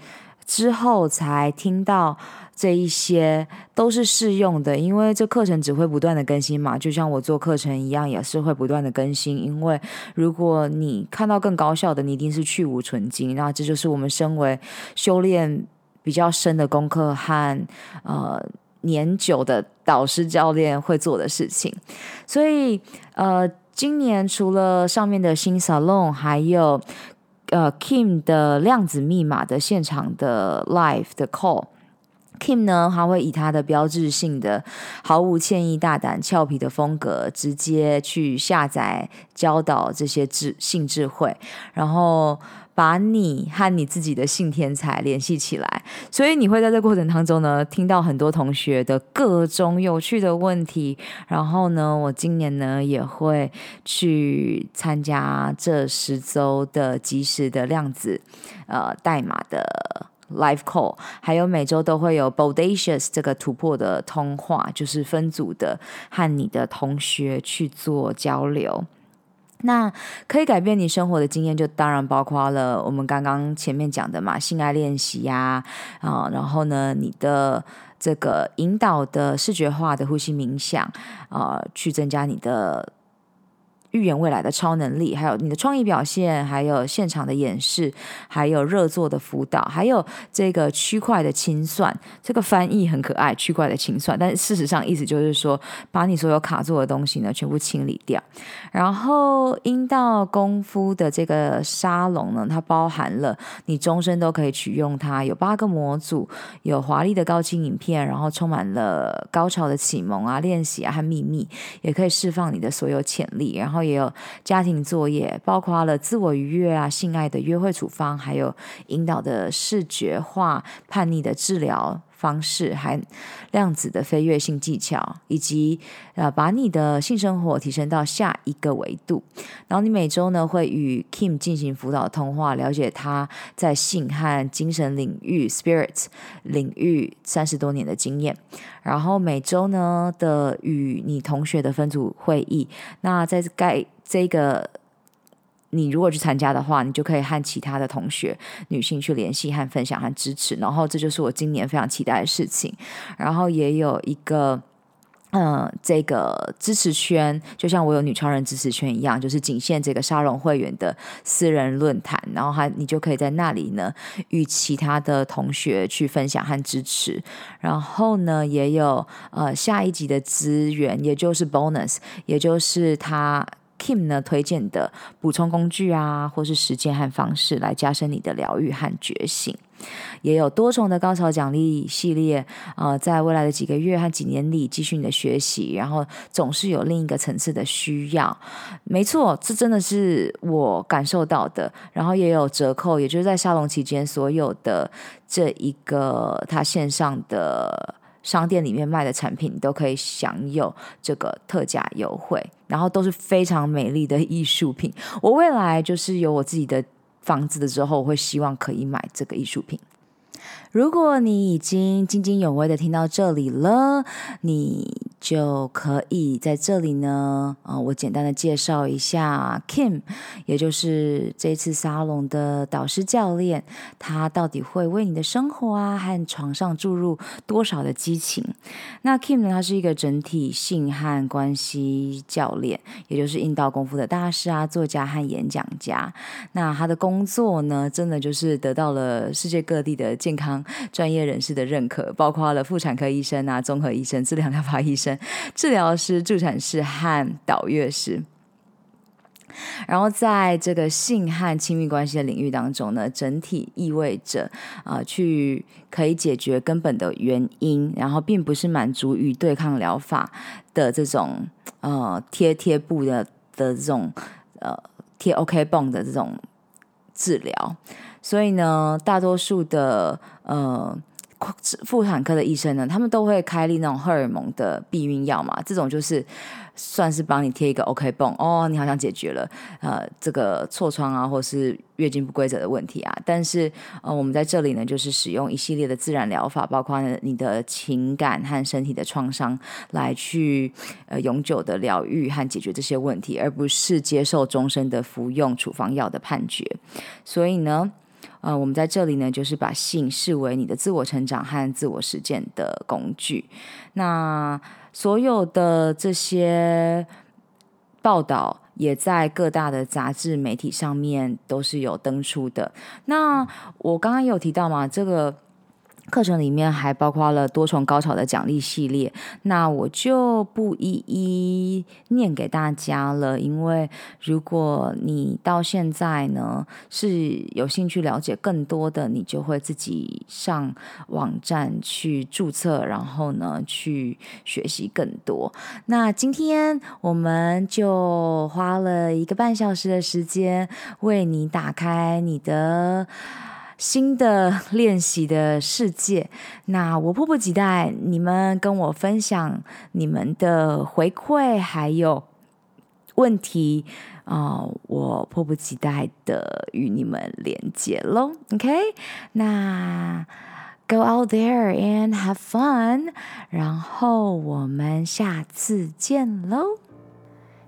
之后才听到这一些都是适用的，因为这课程只会不断的更新嘛，就像我做课程一样，也是会不断的更新。因为如果你看到更高效的，你一定是去芜存菁。那这就是我们身为修炼比较深的功课和呃年久的导师教练会做的事情。所以呃，今年除了上面的新 salon，还有。呃，Kim 的量子密码的现场的 live 的 call，Kim 呢，他会以他的标志性的毫无歉意、大胆、俏皮的风格，直接去下载教导这些智性智慧，然后。把你和你自己的性天才联系起来，所以你会在这过程当中呢，听到很多同学的各种有趣的问题。然后呢，我今年呢也会去参加这十周的即时的量子呃代码的 live call，还有每周都会有 Bodacious 这个突破的通话，就是分组的和你的同学去做交流。那可以改变你生活的经验，就当然包括了我们刚刚前面讲的嘛，性爱练习呀，啊，然后呢，你的这个引导的视觉化的呼吸冥想，啊，去增加你的。预言未来的超能力，还有你的创意表现，还有现场的演示，还有热作的辅导，还有这个区块的清算，这个翻译很可爱，区块的清算，但事实上意思就是说，把你所有卡住的东西呢全部清理掉。然后阴道功夫的这个沙龙呢，它包含了你终身都可以取用它，有八个模组，有华丽的高清影片，然后充满了高潮的启蒙啊、练习啊和秘密，也可以释放你的所有潜力，然后。也有家庭作业，包括了自我愉悦啊、性爱的约会处方，还有引导的视觉化叛逆的治疗方式，还量子的飞跃性技巧，以及呃把你的性生活提升到下一个维度。然后你每周呢会与 Kim 进行辅导通话，了解他在性和精神领域 （Spirit） 领域三十多年的经验。然后每周呢的与你同学的分组会议，那在该这个。你如果去参加的话，你就可以和其他的同学女性去联系和分享和支持，然后这就是我今年非常期待的事情。然后也有一个，嗯、这个支持圈，就像我有女超人支持圈一样，就是仅限这个沙龙会员的私人论坛，然后还你就可以在那里呢与其他的同学去分享和支持。然后呢，也有呃下一集的资源，也就是 bonus，也就是他。Kim 呢推荐的补充工具啊，或是实践和方式来加深你的疗愈和觉醒，也有多重的高潮奖励系列呃，在未来的几个月和几年里继续你的学习，然后总是有另一个层次的需要。没错，这真的是我感受到的。然后也有折扣，也就是在沙龙期间所有的这一个它线上的。商店里面卖的产品，都可以享有这个特价优惠，然后都是非常美丽的艺术品。我未来就是有我自己的房子的时候，我会希望可以买这个艺术品。如果你已经津津有味的听到这里了，你就可以在这里呢，呃，我简单的介绍一下 Kim，也就是这次沙龙的导师教练，他到底会为你的生活啊和床上注入多少的激情？那 Kim 呢，他是一个整体性和关系教练，也就是阴道功夫的大师啊，作家和演讲家。那他的工作呢，真的就是得到了世界各地的健康。专业人士的认可，包括了妇产科医生啊、综合医生、治疗疗法医生、治疗师、助产士和导乐师。然后在这个性和亲密关系的领域当中呢，整体意味着啊、去可以解决根本的原因，然后并不是满足于对抗疗法的这种呃贴贴布的的这种呃贴 OK 泵的这种治疗。所以呢，大多数的呃妇产科的医生呢，他们都会开立那种荷尔蒙的避孕药嘛，这种就是算是帮你贴一个 OK 绷哦，你好像解决了呃这个痤疮啊，或是月经不规则的问题啊。但是呃，我们在这里呢，就是使用一系列的自然疗法，包括你的情感和身体的创伤，来去呃永久的疗愈和解决这些问题，而不是接受终身的服用处方药的判决。所以呢。呃，我们在这里呢，就是把性视为你的自我成长和自我实践的工具。那所有的这些报道也在各大的杂志媒体上面都是有登出的。那我刚刚有提到嘛，这个。课程里面还包括了多重高潮的奖励系列，那我就不一一念给大家了，因为如果你到现在呢是有兴趣了解更多的，你就会自己上网站去注册，然后呢去学习更多。那今天我们就花了一个半小时的时间，为你打开你的。新的练习的世界，那我迫不及待你们跟我分享你们的回馈还有问题啊、我迫不及待的与你们连接喽。OK，那 Go out there and have fun，然后我们下次见喽。